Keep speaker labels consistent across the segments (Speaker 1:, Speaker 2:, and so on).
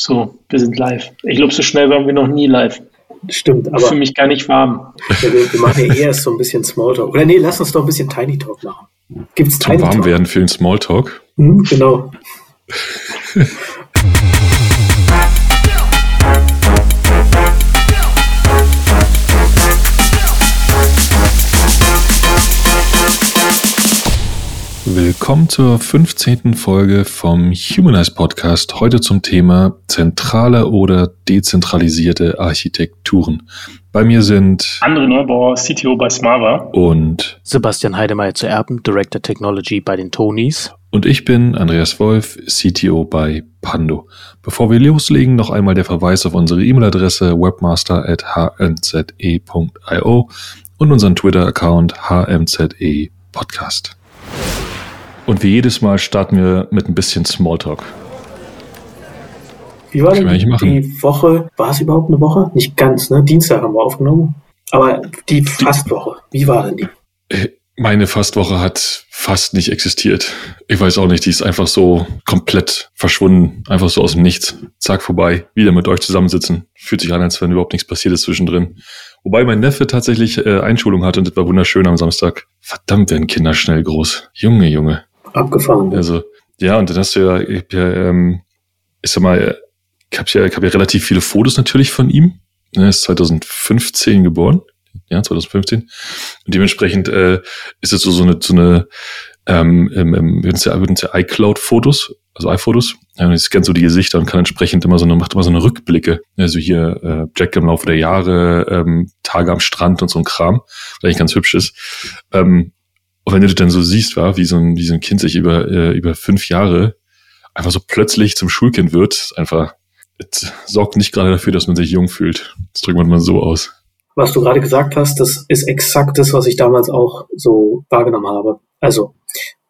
Speaker 1: So, wir sind live. Ich glaube, so schnell waren wir noch nie live.
Speaker 2: Stimmt, aber.
Speaker 1: Für mich gar nicht warm.
Speaker 2: Ja, wir, wir, machen ja eher so ein bisschen Smalltalk. Oder nee, lass uns doch ein bisschen Tiny Talk machen.
Speaker 3: Gibt's Tiny Talk? warm werden für den Smalltalk.
Speaker 2: Mhm, genau.
Speaker 3: Willkommen zur 15. Folge vom Humanize Podcast. Heute zum Thema zentrale oder dezentralisierte Architekturen. Bei mir sind
Speaker 1: André Neubauer, CTO bei Smava
Speaker 3: und
Speaker 2: Sebastian Heidemeyer zu Erben, Director Technology bei den Tonys.
Speaker 3: Und ich bin Andreas Wolf, CTO bei Pando. Bevor wir loslegen, noch einmal der Verweis auf unsere E-Mail-Adresse webmaster.hmze.io und unseren Twitter-Account hmze Podcast. Und wie jedes Mal starten wir mit ein bisschen Smalltalk.
Speaker 2: Wie war denn die Woche? War es überhaupt eine Woche? Nicht ganz, ne? Dienstag haben wir aufgenommen. Aber die Fastwoche, wie war denn die?
Speaker 3: Äh, meine Fastwoche hat fast nicht existiert. Ich weiß auch nicht, die ist einfach so komplett verschwunden. Einfach so aus dem Nichts. Zack, vorbei. Wieder mit euch zusammensitzen. Fühlt sich an, als wenn überhaupt nichts passiert ist zwischendrin. Wobei mein Neffe tatsächlich äh, Einschulung hatte und das war wunderschön am Samstag. Verdammt werden Kinder schnell groß. Junge, Junge.
Speaker 2: Abgefahren.
Speaker 3: Also, ja, und dann hast du ja, ich ja, ähm, ich sag mal, ich habe ja, hab ja relativ viele Fotos natürlich von ihm. Er ist 2015 geboren. Ja, 2015. Und dementsprechend äh, ist es so, so eine, so eine ähm, ähm, würden ja, würden ja iCloud-Fotos, also iPhotos. Ja, und ich scannt so die Gesichter und kann entsprechend immer so eine, macht immer so eine Rückblicke. Also hier äh, Jack im Laufe der Jahre, ähm, Tage am Strand und so ein Kram, was eigentlich ganz hübsch ist. Ähm, und wenn du das dann so siehst, war, wie so ein, wie so ein Kind sich über, äh, über fünf Jahre einfach so plötzlich zum Schulkind wird, einfach, es sorgt nicht gerade dafür, dass man sich jung fühlt. Das drückt man mal so aus.
Speaker 2: Was du gerade gesagt hast, das ist exakt das, was ich damals auch so wahrgenommen habe. Also,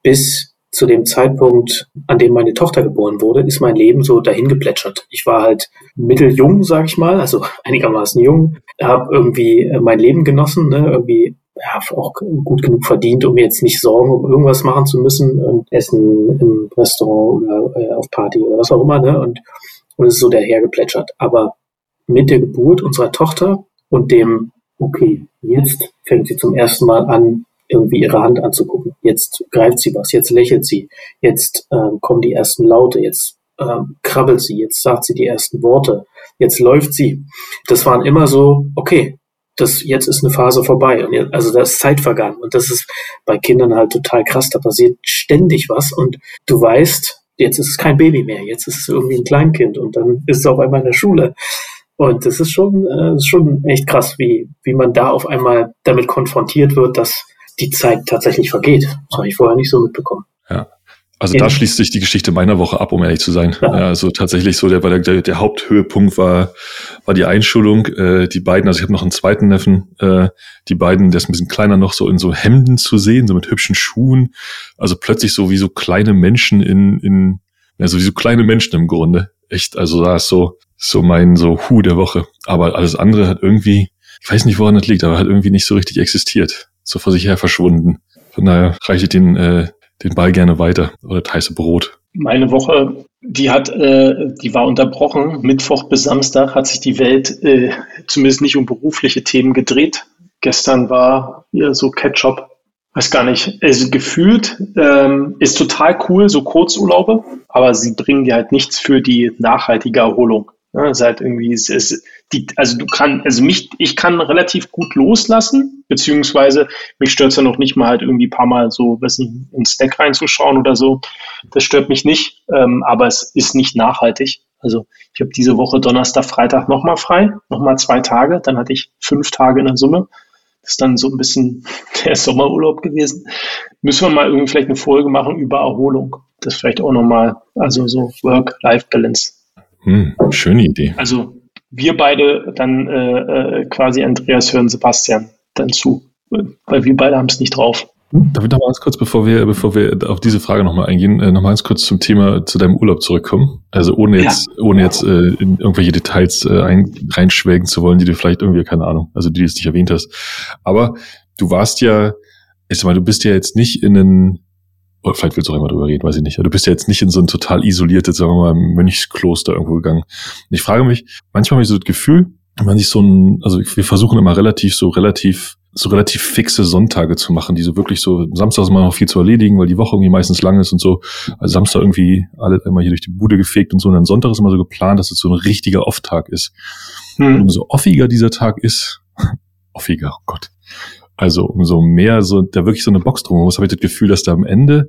Speaker 2: bis zu dem Zeitpunkt, an dem meine Tochter geboren wurde, ist mein Leben so dahin geplätschert. Ich war halt mitteljung, sag ich mal, also einigermaßen jung, habe irgendwie äh, mein Leben genossen, ne, irgendwie ja, auch gut genug verdient, um jetzt nicht Sorgen um irgendwas machen zu müssen und essen im Restaurant oder äh, auf Party oder was auch immer, ne? Und, und es ist so dahergeplätschert. Aber mit der Geburt unserer Tochter und dem, okay, jetzt fängt sie zum ersten Mal an, irgendwie ihre Hand anzugucken. Jetzt greift sie was, jetzt lächelt sie, jetzt ähm, kommen die ersten Laute, jetzt ähm, krabbelt sie, jetzt sagt sie die ersten Worte, jetzt läuft sie. Das waren immer so, okay, das jetzt ist eine Phase vorbei und jetzt, also da ist Zeit vergangen und das ist bei Kindern halt total krass. Da passiert ständig was und du weißt, jetzt ist es kein Baby mehr, jetzt ist es irgendwie ein Kleinkind und dann ist es auf einmal in der Schule. Und das ist schon, äh, schon echt krass, wie, wie man da auf einmal damit konfrontiert wird, dass die Zeit tatsächlich vergeht. Das habe ich vorher nicht so mitbekommen.
Speaker 3: Ja. Also da schließt sich die Geschichte meiner Woche ab, um ehrlich zu sein. Ja. also tatsächlich so, der, der, der Haupthöhepunkt war, war die Einschulung. Äh, die beiden, also ich habe noch einen zweiten Neffen, äh, die beiden, der ist ein bisschen kleiner noch, so in so Hemden zu sehen, so mit hübschen Schuhen. Also plötzlich so wie so kleine Menschen in, in also wie so kleine Menschen im Grunde. Echt, also da ist so, so mein so Hu der Woche. Aber alles andere hat irgendwie, ich weiß nicht, woran das liegt, aber hat irgendwie nicht so richtig existiert. So vor sich her verschwunden. Von daher reiche ich den, äh, den Ball gerne weiter oder das heiße Brot.
Speaker 1: Meine Woche, die hat, äh, die war unterbrochen. Mittwoch bis Samstag hat sich die Welt äh, zumindest nicht um berufliche Themen gedreht. Gestern war hier so Ketchup, weiß gar nicht, also gefühlt ähm, ist total cool, so Kurzurlaube, aber sie bringen dir halt nichts für die nachhaltige Erholung. Ja, es ist halt irgendwie, es ist die, also du kannst, also mich, ich kann relativ gut loslassen, beziehungsweise mich stört es ja noch nicht mal halt irgendwie ein paar Mal so, weiß nicht, ins Stack reinzuschauen oder so. Das stört mich nicht, ähm, aber es ist nicht nachhaltig. Also ich habe diese Woche Donnerstag, Freitag nochmal frei, nochmal zwei Tage, dann hatte ich fünf Tage in der Summe. Das ist dann so ein bisschen der Sommerurlaub gewesen. Müssen wir mal irgendwie vielleicht eine Folge machen über Erholung. Das vielleicht auch nochmal, also so Work-Life-Balance
Speaker 3: hm, schöne Idee.
Speaker 1: Also wir beide dann äh, äh, quasi Andreas hören Sebastian dann zu, weil wir beide haben es nicht drauf.
Speaker 3: Darf ich noch mal ganz kurz, bevor wir, bevor wir auf diese Frage nochmal eingehen, äh, noch mal ganz kurz zum Thema zu deinem Urlaub zurückkommen. Also ohne jetzt, ja. ohne jetzt äh, in irgendwelche Details äh, ein, reinschwelgen zu wollen, die du vielleicht irgendwie, keine Ahnung, also die du jetzt nicht erwähnt hast. Aber du warst ja, ich sag mal, du bist ja jetzt nicht in einen Oder vielleicht willst du auch immer drüber reden, weiß ich nicht. Du bist ja jetzt nicht in so ein total isoliertes, sagen wir mal, Mönchskloster irgendwo gegangen. Und ich frage mich, manchmal habe ich so das Gefühl, wenn man sich so ein, also wir versuchen immer relativ, so relativ, so relativ fixe Sonntage zu machen, die so wirklich so, Samstag ist immer noch viel zu erledigen, weil die Woche irgendwie meistens lang ist und so. Also Samstag irgendwie alle immer hier durch die Bude gefegt und so. Und dann Sonntag ist immer so geplant, dass es so ein richtiger Off-Tag ist. Hm. Umso offiger dieser Tag ist, offiger, oh Gott, also umso mehr so, da wirklich so eine Box drum muss, habe ich das Gefühl, dass da am Ende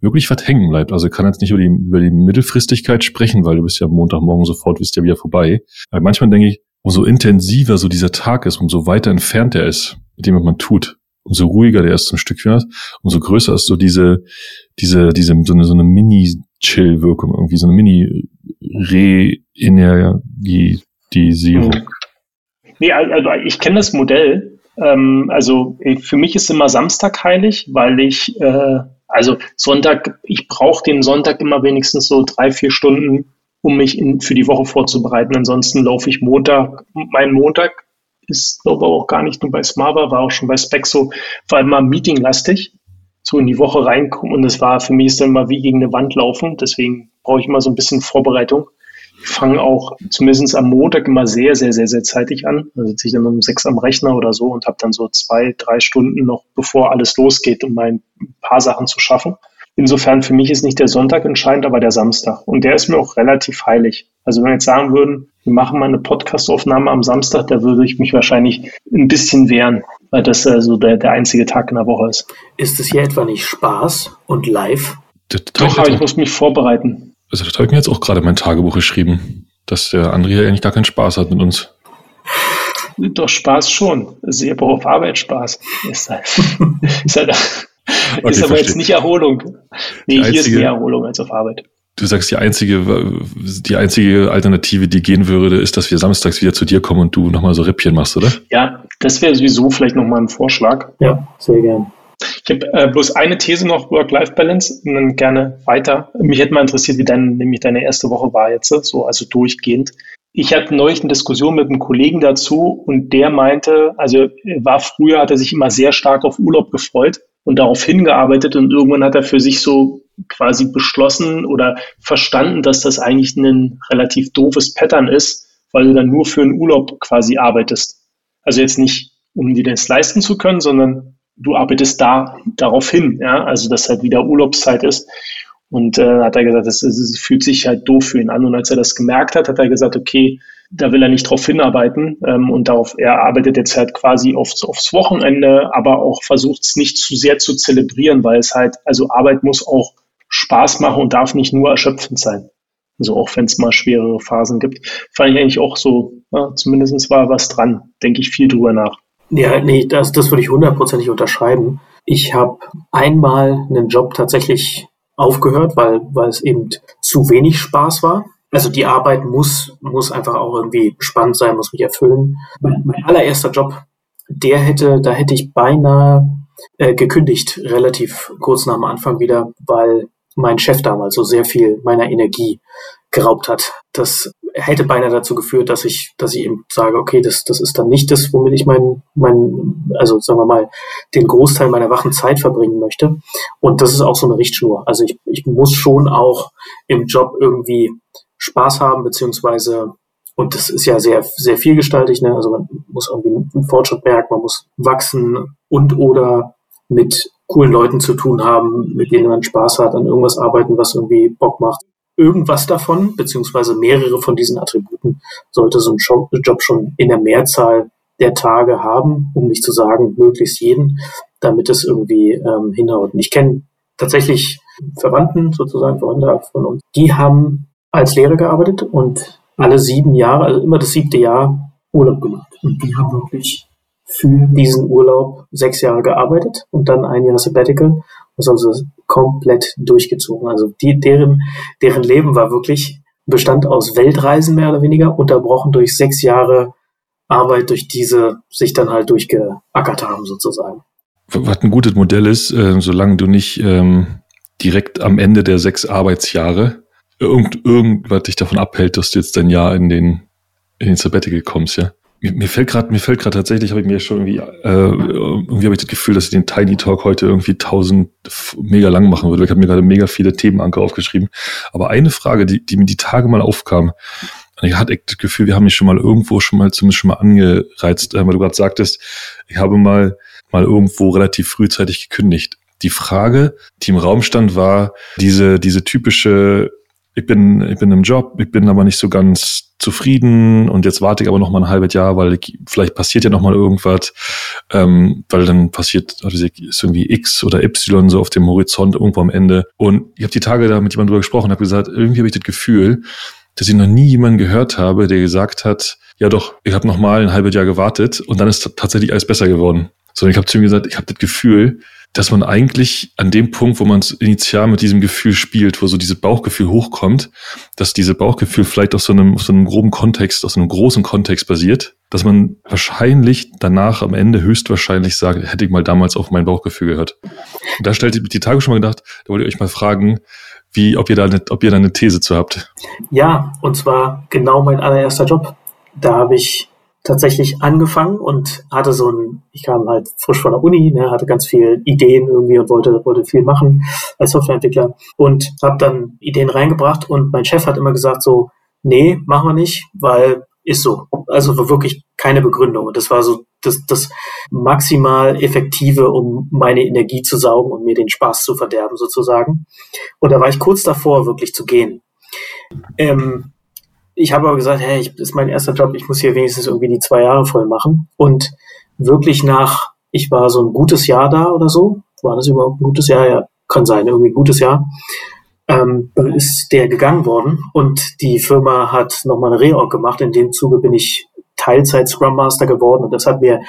Speaker 3: wirklich was hängen bleibt. Also ich kann jetzt nicht über die, über die Mittelfristigkeit sprechen, weil du bist ja Montagmorgen sofort, bist ja wieder vorbei. Aber manchmal denke ich, umso intensiver so dieser Tag ist, umso weiter entfernt er ist, mit dem was man tut, umso ruhiger der ist zum Stück wird, umso größer ist so diese, diese, diese, so eine, so eine Mini-Chill-Wirkung, irgendwie so eine Mini-Re-Energisierung.
Speaker 1: Nee, also ich kenne das Modell, ähm, also für mich ist immer Samstag heilig, weil ich, äh, also Sonntag, ich brauche den Sonntag immer wenigstens so drei, vier Stunden, um mich in, für die Woche vorzubereiten. Ansonsten laufe ich Montag. Mein Montag ist, glaube ich, auch gar nicht nur bei Smava, war auch schon bei Spec so, war immer meetinglastig, so in die Woche reinkommen. Und es war für mich ist dann immer wie gegen eine Wand laufen. Deswegen brauche ich immer so ein bisschen Vorbereitung fange auch zumindest am Montag immer sehr, sehr, sehr, sehr zeitig an. Da sitze ich dann um sechs am Rechner oder so und habe dann so zwei, drei Stunden noch, bevor alles losgeht, um ein paar Sachen zu schaffen. Insofern für mich ist nicht der Sonntag entscheidend, aber der Samstag. Und der ist mir auch relativ heilig. Also wenn wir jetzt sagen würden, wir machen mal eine Podcastaufnahme am Samstag, da würde ich mich wahrscheinlich ein bisschen wehren, weil das äh, so der, der einzige Tag in der Woche ist.
Speaker 2: Ist es hier etwa nicht Spaß und live?
Speaker 1: Doch, aber ich muss mich vorbereiten
Speaker 3: also das habe ich mir jetzt auch gerade mein Tagebuch geschrieben, dass der André ja eigentlich gar keinen Spaß hat mit uns.
Speaker 1: Doch Spaß schon. Also auch auf Arbeit Spaß. Ist, halt, ist, halt, okay, ist aber jetzt nicht Erholung. Nee, einzige, hier ist mehr Erholung als auf Arbeit.
Speaker 3: Du sagst, die einzige, die einzige Alternative, die gehen würde, ist, dass wir samstags wieder zu dir kommen und du nochmal so Rippchen machst, oder?
Speaker 1: Ja, das wäre sowieso vielleicht nochmal ein Vorschlag.
Speaker 2: Ja, sehr gern.
Speaker 1: Ich habe äh, bloß eine These noch, Work-Life-Balance, und dann gerne weiter. Mich hätte mal interessiert, wie dein, nämlich deine erste Woche war jetzt, so also durchgehend. Ich hatte neulich eine Diskussion mit einem Kollegen dazu und der meinte, also war früher, hat er sich immer sehr stark auf Urlaub gefreut und darauf hingearbeitet und irgendwann hat er für sich so quasi beschlossen oder verstanden, dass das eigentlich ein relativ doofes Pattern ist, weil du dann nur für einen Urlaub quasi arbeitest. Also jetzt nicht, um dir das leisten zu können, sondern du arbeitest da darauf hin, ja, also dass halt wieder Urlaubszeit ist. Und äh, hat er gesagt, es fühlt sich halt doof für ihn an. Und als er das gemerkt hat, hat er gesagt, okay, da will er nicht drauf hinarbeiten ähm, und darauf, er arbeitet jetzt halt quasi aufs, aufs Wochenende, aber auch versucht es nicht zu sehr zu zelebrieren, weil es halt, also Arbeit muss auch Spaß machen und darf nicht nur erschöpfend sein. Also auch wenn es mal schwerere Phasen gibt. Fand ich eigentlich auch so, ja, zumindest war was dran, denke ich viel drüber nach.
Speaker 2: Ja, nee, das, das würde ich hundertprozentig unterschreiben. Ich habe einmal einen Job tatsächlich aufgehört, weil, weil es eben zu wenig Spaß war. Also die Arbeit muss, muss einfach auch irgendwie spannend sein, muss mich erfüllen. Mein, mein allererster Job, der hätte, da hätte ich beinahe äh, gekündigt, relativ kurz nach dem Anfang wieder, weil mein Chef damals so sehr viel meiner Energie geraubt hat. Das hätte beinahe dazu geführt, dass ich, dass ich eben sage, okay, das, das ist dann nicht das, womit ich mein, mein, also sagen wir mal, den Großteil meiner wachen Zeit verbringen möchte. Und das ist auch so eine Richtschnur. Also ich, ich muss schon auch im Job irgendwie Spaß haben, beziehungsweise, und das ist ja sehr, sehr vielgestaltig, ne? Also man muss irgendwie einen Fortschritt merken, man muss wachsen und oder mit coolen Leuten zu tun haben, mit denen man Spaß hat, an irgendwas arbeiten, was irgendwie Bock macht irgendwas davon, beziehungsweise mehrere von diesen Attributen, sollte so ein Job schon in der Mehrzahl der Tage haben, um nicht zu sagen, möglichst jeden, damit es irgendwie ähm, hinhaut. Ich kenne tatsächlich Verwandten, sozusagen Verwandte von uns, die haben als Lehrer gearbeitet und alle sieben Jahre, also immer das siebte Jahr Urlaub gemacht. Und die haben wirklich für diesen Urlaub sechs Jahre gearbeitet und dann ein Jahr Sabbatical haben sie komplett durchgezogen. Also die, deren, deren Leben war wirklich, bestand aus Weltreisen mehr oder weniger, unterbrochen durch sechs Jahre Arbeit, durch diese sich dann halt durchgeackert haben sozusagen.
Speaker 3: Was ein gutes Modell ist, äh, solange du nicht ähm, direkt am Ende der sechs Arbeitsjahre irgend, irgendwas dich davon abhält, dass du jetzt dein Jahr in den, in den Sabbatical kommst, ja. Mir, fällt gerade, mir fällt gerade tatsächlich, habe ich mir schon irgendwie, äh, irgendwie habe ich das Gefühl, dass ich den Tiny Talk heute irgendwie tausend mega lang machen würde. Ich habe mir gerade mega viele Themenanker aufgeschrieben. Aber eine Frage, die, die mir die Tage mal aufkam, und ich hatte das Gefühl, wir haben mich schon mal irgendwo schon mal zumindest schon mal angereizt, äh, weil du gerade sagtest, ich habe mal mal irgendwo relativ frühzeitig gekündigt. Die Frage, die im Raum stand, war diese diese typische ich bin, ich bin im Job, ich bin aber nicht so ganz zufrieden und jetzt warte ich aber noch mal ein halbes Jahr, weil ich, vielleicht passiert ja noch mal irgendwas, ähm, weil dann passiert also ist irgendwie X oder Y so auf dem Horizont irgendwo am Ende. Und ich habe die Tage da mit jemandem drüber gesprochen, habe gesagt, irgendwie habe ich das Gefühl, dass ich noch nie jemanden gehört habe, der gesagt hat, ja doch, ich habe noch mal ein halbes Jahr gewartet und dann ist tatsächlich alles besser geworden. Sondern ich habe zu ihm gesagt, ich habe das Gefühl, dass man eigentlich an dem Punkt, wo man initial mit diesem Gefühl spielt, wo so dieses Bauchgefühl hochkommt, dass diese Bauchgefühl vielleicht aus so einem, so einem groben Kontext, aus einem großen Kontext basiert, dass man wahrscheinlich danach am Ende höchstwahrscheinlich sagt, hätte ich mal damals auf mein Bauchgefühl gehört. Und da stellte ich die Tage schon mal gedacht, da wollte ich euch mal fragen, wie, ob ihr da eine, ob ihr da eine These zu habt.
Speaker 2: Ja, und zwar genau mein allererster Job. Da habe ich tatsächlich angefangen und hatte so ein, ich kam halt frisch von der Uni, ne, hatte ganz viel Ideen irgendwie und wollte, wollte viel machen als Softwareentwickler und habe dann Ideen reingebracht und mein Chef hat immer gesagt so, nee, machen wir nicht, weil ist so. Also wirklich keine Begründung. Und das war so das, das maximal effektive, um meine Energie zu saugen und mir den Spaß zu verderben sozusagen. Und da war ich kurz davor, wirklich zu gehen. Ähm, ich habe aber gesagt, hey, ich, das ist mein erster Job, ich muss hier wenigstens irgendwie die zwei Jahre voll machen. Und wirklich nach, ich war so ein gutes Jahr da oder so, war das überhaupt ein gutes Jahr? Ja, kann sein, irgendwie ein gutes Jahr. Ähm, ist der gegangen worden und die Firma hat nochmal eine Reorg gemacht. In dem Zuge bin ich Teilzeit Scrum Master geworden und das hat mir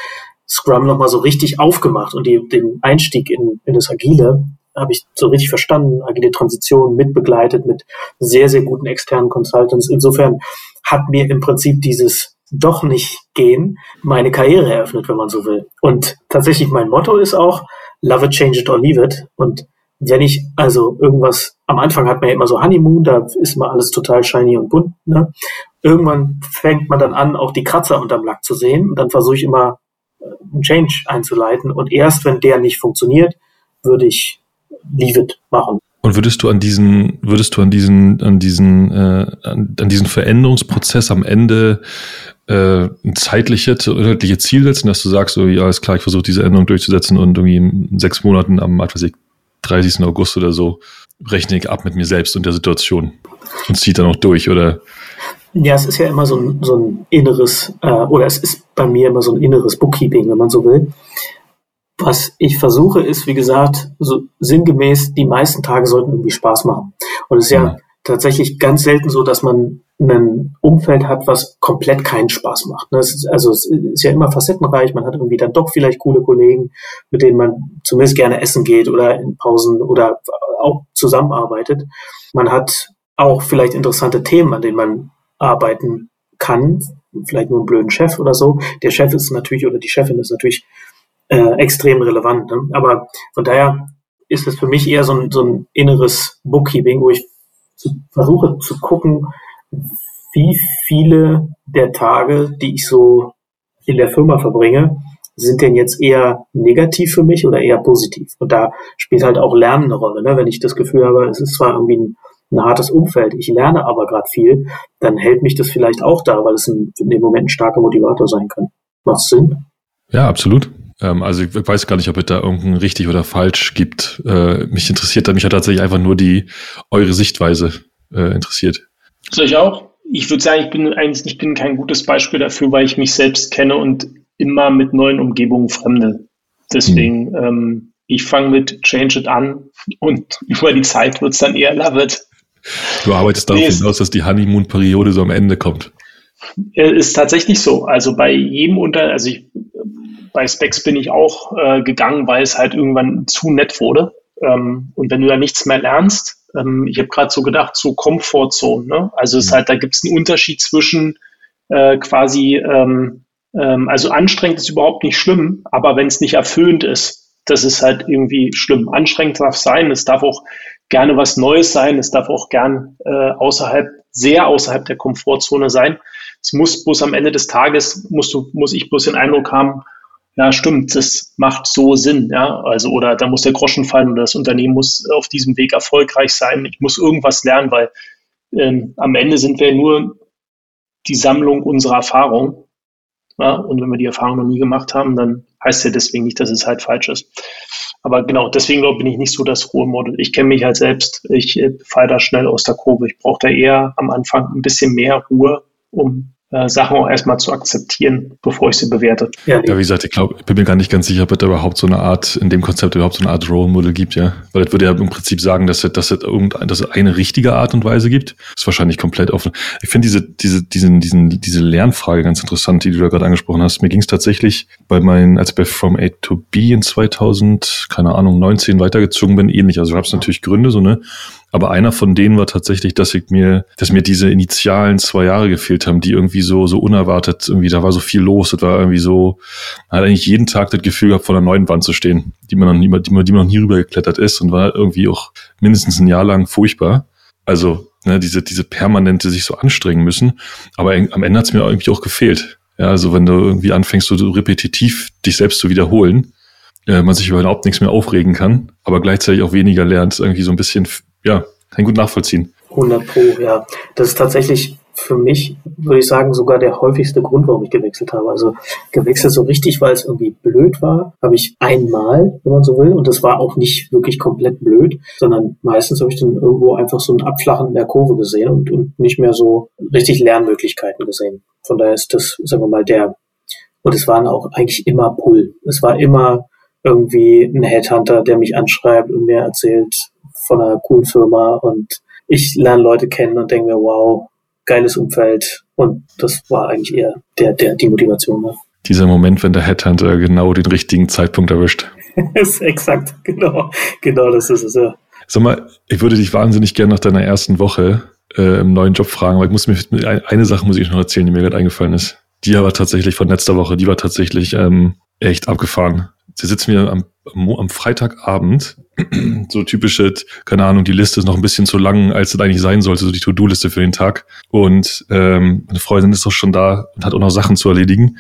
Speaker 2: Scrum nochmal so richtig aufgemacht und die, den Einstieg in, in das Agile habe ich so richtig verstanden, agile Transition mitbegleitet mit sehr, sehr guten externen Consultants. Insofern hat mir im Prinzip dieses doch nicht gehen meine Karriere eröffnet, wenn man so will. Und tatsächlich mein Motto ist auch, love it, change it or leave it. Und wenn ich also irgendwas, am Anfang hat man ja immer so Honeymoon, da ist immer alles total shiny und bunt. Ne? Irgendwann fängt man dann an, auch die Kratzer unterm Lack zu sehen. Und dann versuche ich immer, äh, einen Change einzuleiten. Und erst wenn der nicht funktioniert, würde ich Leave It machen.
Speaker 3: Und würdest du an diesen, würdest du an diesen, an diesen, äh, an, an diesen Veränderungsprozess am Ende äh, ein zeitliches oder örtliche Ziel setzen, dass du sagst, so, ja, ist klar, ich versuche diese Änderung durchzusetzen und irgendwie in sechs Monaten am, was weiß ich, 30. August oder so rechne ich ab mit mir selbst und der Situation und zieht dann auch durch, oder?
Speaker 2: Ja, es ist ja immer so ein, so ein inneres, äh, oder es ist bei mir immer so ein inneres Bookkeeping, wenn man so will. Was ich versuche, ist, wie gesagt, so sinngemäß, die meisten Tage sollten irgendwie Spaß machen. Und es ist ja, ja tatsächlich ganz selten so, dass man ein Umfeld hat, was komplett keinen Spaß macht. Das ist, also es ist ja immer facettenreich. Man hat irgendwie dann doch vielleicht coole Kollegen, mit denen man zumindest gerne essen geht oder in Pausen oder auch zusammenarbeitet. Man hat auch vielleicht interessante Themen, an denen man arbeiten kann. Vielleicht nur einen blöden Chef oder so. Der Chef ist natürlich oder die Chefin ist natürlich äh, extrem relevant. Ne? Aber von daher ist es für mich eher so ein, so ein inneres Bookkeeping, wo ich zu, versuche zu gucken, wie viele der Tage, die ich so in der Firma verbringe, sind denn jetzt eher negativ für mich oder eher positiv? Und da spielt halt auch Lernen eine Rolle. Ne? Wenn ich das Gefühl habe, es ist zwar irgendwie ein, ein hartes Umfeld, ich lerne aber gerade viel, dann hält mich das vielleicht auch da, weil es in, in dem Moment ein starker Motivator sein kann. Macht Sinn?
Speaker 3: Ja, absolut. Ähm, also ich weiß gar nicht, ob es da irgendein richtig oder falsch gibt. Äh, mich interessiert, mich hat tatsächlich einfach nur die eure Sichtweise äh, interessiert.
Speaker 1: Soll ich auch? Ich würde sagen, ich bin eigentlich, ich bin kein gutes Beispiel dafür, weil ich mich selbst kenne und immer mit neuen Umgebungen fremde. Deswegen, hm. ähm, ich fange mit Change It an und über die Zeit wird es dann eher Love It.
Speaker 3: Du arbeitest darauf nee, hinaus, dass die Honeymoon-Periode so am Ende kommt.
Speaker 1: Ist tatsächlich so. Also bei jedem unter, also ich bei Specs bin ich auch äh, gegangen, weil es halt irgendwann zu nett wurde. Ähm, und wenn du da nichts mehr lernst, ähm, ich habe gerade so gedacht, so Comfortzone. Ne? Also es ist mhm. halt, da gibt es einen Unterschied zwischen äh, quasi, ähm, ähm, also anstrengend ist überhaupt nicht schlimm, aber wenn es nicht erfüllend ist, das ist halt irgendwie schlimm. Anstrengend darf sein, es darf auch gerne was Neues sein, es darf auch gern äh, außerhalb, sehr außerhalb der Komfortzone sein. Es muss bloß am Ende des Tages, musst du, muss ich bloß den Eindruck haben, ja, stimmt, das macht so Sinn, ja. Also, oder da muss der Groschen fallen oder das Unternehmen muss auf diesem Weg erfolgreich sein. Ich muss irgendwas lernen, weil ähm, am Ende sind wir nur die Sammlung unserer Erfahrung. Ja? Und wenn wir die Erfahrung noch nie gemacht haben, dann heißt ja deswegen nicht, dass es halt falsch ist. Aber genau, deswegen glaube ich nicht so das Ruhemodell. Ich kenne mich halt selbst, ich äh, falle da schnell aus der Kurve. Ich brauche da eher am Anfang ein bisschen mehr Ruhe, um äh, Sachen auch erstmal zu akzeptieren, bevor ich sie bewerte.
Speaker 3: Ja, ja wie gesagt, ich glaube, ich bin mir gar nicht ganz sicher, ob es da überhaupt so eine Art, in dem Konzept überhaupt so eine Art Role Model gibt, ja. Weil das würde ja im Prinzip sagen, dass es, dass es irgendein, dass es eine richtige Art und Weise gibt. Das ist wahrscheinlich komplett offen. Ich finde diese, diese, diesen, diesen, diese Lernfrage ganz interessant, die du da gerade angesprochen hast. Mir ging es tatsächlich bei meinen, als ich bei From A to B in 2000, keine Ahnung, 19 weitergezogen bin, ähnlich. Also gab es natürlich Gründe, so, ne? Aber einer von denen war tatsächlich, dass ich mir, dass mir diese initialen zwei Jahre gefehlt haben, die irgendwie so, so unerwartet, irgendwie, da war so viel los, das war irgendwie so, man hat eigentlich jeden Tag das Gefühl gehabt, vor einer neuen Wand zu stehen, die man noch nie, die man, die man noch nie rübergeklettert ist und war irgendwie auch mindestens ein Jahr lang furchtbar. Also, ne, diese, diese permanente sich so anstrengen müssen. Aber am Ende hat es mir irgendwie auch gefehlt. Ja, also wenn du irgendwie anfängst, so repetitiv dich selbst zu wiederholen, äh, man sich überhaupt nichts mehr aufregen kann, aber gleichzeitig auch weniger lernt, irgendwie so ein bisschen ja, kann gut nachvollziehen.
Speaker 2: 100 Pro, ja. Das ist tatsächlich für mich, würde ich sagen, sogar der häufigste Grund, warum ich gewechselt habe. Also gewechselt so richtig, weil es irgendwie blöd war, habe ich einmal, wenn man so will, und das war auch nicht wirklich komplett blöd, sondern meistens habe ich dann irgendwo einfach so ein Abflachen der Kurve gesehen und, und nicht mehr so richtig Lernmöglichkeiten gesehen. Von daher ist das, sagen wir mal, der, und es waren auch eigentlich immer Pull. Es war immer irgendwie ein Headhunter, der mich anschreibt und mir erzählt, von einer coolen Firma und ich lerne Leute kennen und denke mir, wow, geiles Umfeld. Und das war eigentlich eher der, der, die Motivation. Ne?
Speaker 3: Dieser Moment, wenn der Headhunter genau den richtigen Zeitpunkt erwischt.
Speaker 2: ist exakt, genau, genau das ist es, ja.
Speaker 3: Sag mal, ich würde dich wahnsinnig gerne nach deiner ersten Woche äh, im neuen Job fragen, aber ich muss mir eine Sache muss ich noch erzählen, die mir gerade eingefallen ist. Die aber tatsächlich von letzter Woche, die war tatsächlich ähm, echt abgefahren. Sie sitzen wir am, am Freitagabend so typische, keine Ahnung, die Liste ist noch ein bisschen zu lang, als es eigentlich sein sollte, so die To-Do-Liste für den Tag. Und ähm, meine Freundin ist doch schon da und hat auch noch Sachen zu erledigen.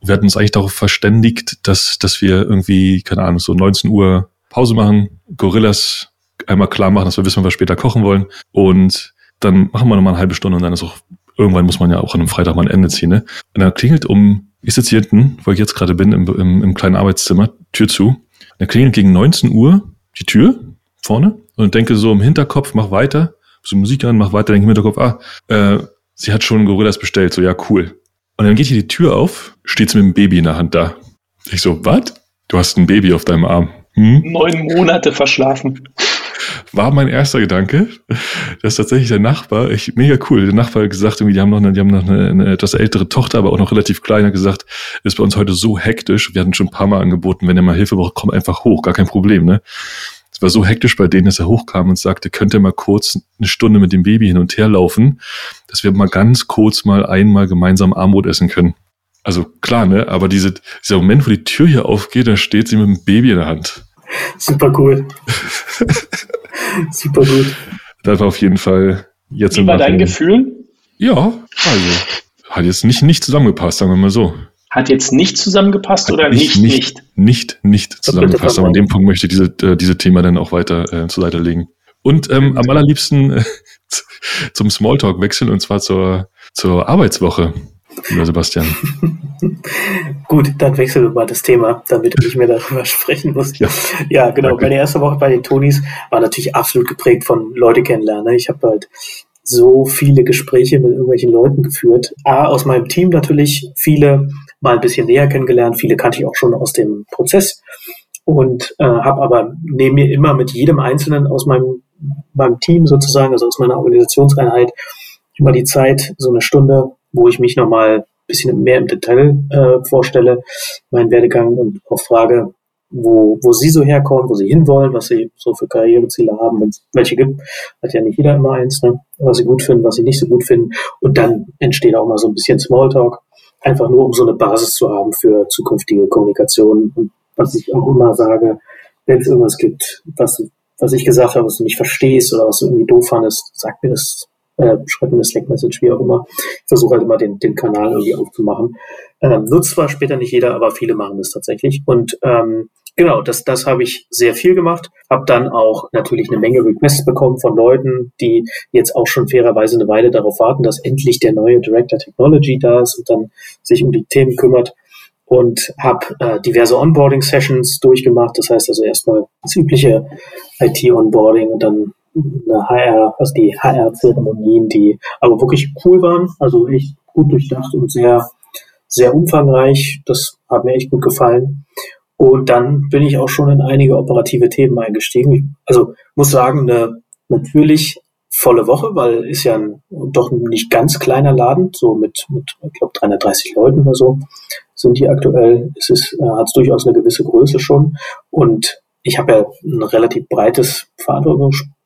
Speaker 3: Und wir hatten uns eigentlich darauf verständigt, dass, dass wir irgendwie, keine Ahnung, so 19 Uhr Pause machen, Gorillas einmal klar machen, dass wir wissen, was wir später kochen wollen. Und dann machen wir nochmal eine halbe Stunde und dann ist auch, irgendwann muss man ja auch an einem Freitag mal ein Ende ziehen. Ne? Und dann klingelt um, ich sitze hier hinten, wo ich jetzt gerade bin, im, im, im kleinen Arbeitszimmer, Tür zu. Dann klingelt gegen 19 Uhr die Tür vorne und denke so im Hinterkopf, mach weiter, so Musik an, mach weiter, denke im Hinterkopf, ah, äh, sie hat schon Gorillas bestellt, so ja, cool. Und dann geht hier die Tür auf, steht sie mit dem Baby in der Hand da. Ich so, was? Du hast ein Baby auf deinem Arm.
Speaker 1: Hm? Neun Monate verschlafen.
Speaker 3: War mein erster Gedanke. Das ist tatsächlich der Nachbar. Ich, mega cool. Der Nachbar hat gesagt, irgendwie, die haben noch eine, die haben noch eine, eine etwas ältere Tochter, aber auch noch relativ klein, hat gesagt, ist bei uns heute so hektisch. Wir hatten schon ein paar Mal angeboten, wenn ihr mal Hilfe braucht, komm einfach hoch, gar kein Problem, ne? Es war so hektisch bei denen, dass er hochkam und sagte, könnt ihr mal kurz eine Stunde mit dem Baby hin und her laufen, dass wir mal ganz kurz mal einmal gemeinsam Armut essen können. Also klar, ne? Aber diese, dieser Moment, wo die Tür hier aufgeht, da steht sie mit dem Baby in der Hand.
Speaker 2: Super cool. Super gut.
Speaker 3: Das war auf jeden Fall jetzt
Speaker 1: Wie war dein Gefühl?
Speaker 3: Ja, also hat jetzt nicht, nicht zusammengepasst, sagen wir mal so.
Speaker 1: Hat jetzt nicht zusammengepasst
Speaker 3: hat
Speaker 1: oder
Speaker 3: nicht, nicht? Nicht, nicht, nicht zusammengepasst. Aber an dem Punkt möchte ich diese, äh, diese Thema dann auch weiter äh, zur Seite legen. Und ähm, am allerliebsten äh, zum Smalltalk wechseln und zwar zur, zur Arbeitswoche lieber Sebastian.
Speaker 2: Gut, dann wechseln wir mal das Thema, damit ich nicht mehr darüber sprechen muss. Ja, ja genau. Danke. Meine erste Woche bei den Tonis war natürlich absolut geprägt von Leute kennenlernen. Ne? Ich habe halt so viele Gespräche mit irgendwelchen Leuten geführt. A, aus meinem Team natürlich, viele mal ein bisschen näher kennengelernt, viele kannte ich auch schon aus dem Prozess und äh, habe aber neben mir immer mit jedem Einzelnen aus meinem, meinem Team sozusagen, also aus meiner Organisationseinheit, immer die Zeit, so eine Stunde wo ich mich nochmal ein bisschen mehr im Detail äh, vorstelle, meinen Werdegang und auch frage, wo, wo sie so herkommen, wo sie hinwollen, was sie so für Karriereziele haben, wenn es welche gibt. Hat ja nicht jeder immer eins, ne? was sie gut finden, was sie nicht so gut finden. Und dann entsteht auch mal so ein bisschen Smalltalk, einfach nur um so eine Basis zu haben für zukünftige Kommunikation. Und was ich auch immer sage, wenn es irgendwas gibt, was, was ich gesagt habe, was du nicht verstehst oder was du irgendwie doof fandest, sag mir das äh, schreibe eine Slack-Message, wie auch immer. Ich versuche halt immer den, den Kanal irgendwie aufzumachen. Ähm, nutzt zwar später nicht jeder, aber viele machen das tatsächlich. Und ähm, genau, das, das habe ich sehr viel gemacht. Habe dann auch natürlich eine Menge Requests bekommen von Leuten, die jetzt auch schon fairerweise eine Weile darauf warten, dass endlich der neue Director Technology da ist und dann sich um die Themen kümmert und habe äh, diverse Onboarding-Sessions durchgemacht. Das heißt also erstmal das übliche IT-Onboarding und dann eine HR, also die HR-Zeremonien, die aber wirklich cool waren, also echt gut durchdacht und sehr, sehr umfangreich. Das hat mir echt gut gefallen. Und dann bin ich auch schon in einige operative Themen eingestiegen. Also muss sagen, eine natürlich volle Woche, weil ist ja ein doch nicht ganz kleiner Laden, so mit, mit ich glaube 330 Leuten oder so sind die aktuell. Es ist, äh, hat durchaus eine gewisse Größe schon und ich habe ja ein relativ breites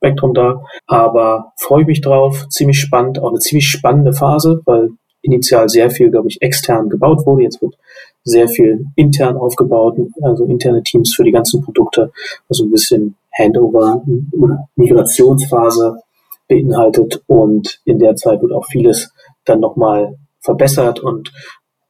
Speaker 2: Verantwortungsspektrum da, aber freue mich drauf, ziemlich spannend, auch eine ziemlich spannende Phase, weil initial sehr viel, glaube ich, extern gebaut wurde. Jetzt wird sehr viel intern aufgebaut, also interne Teams für die ganzen Produkte, also ein bisschen Handover Migrationsphase beinhaltet und in der Zeit wird auch vieles dann nochmal verbessert und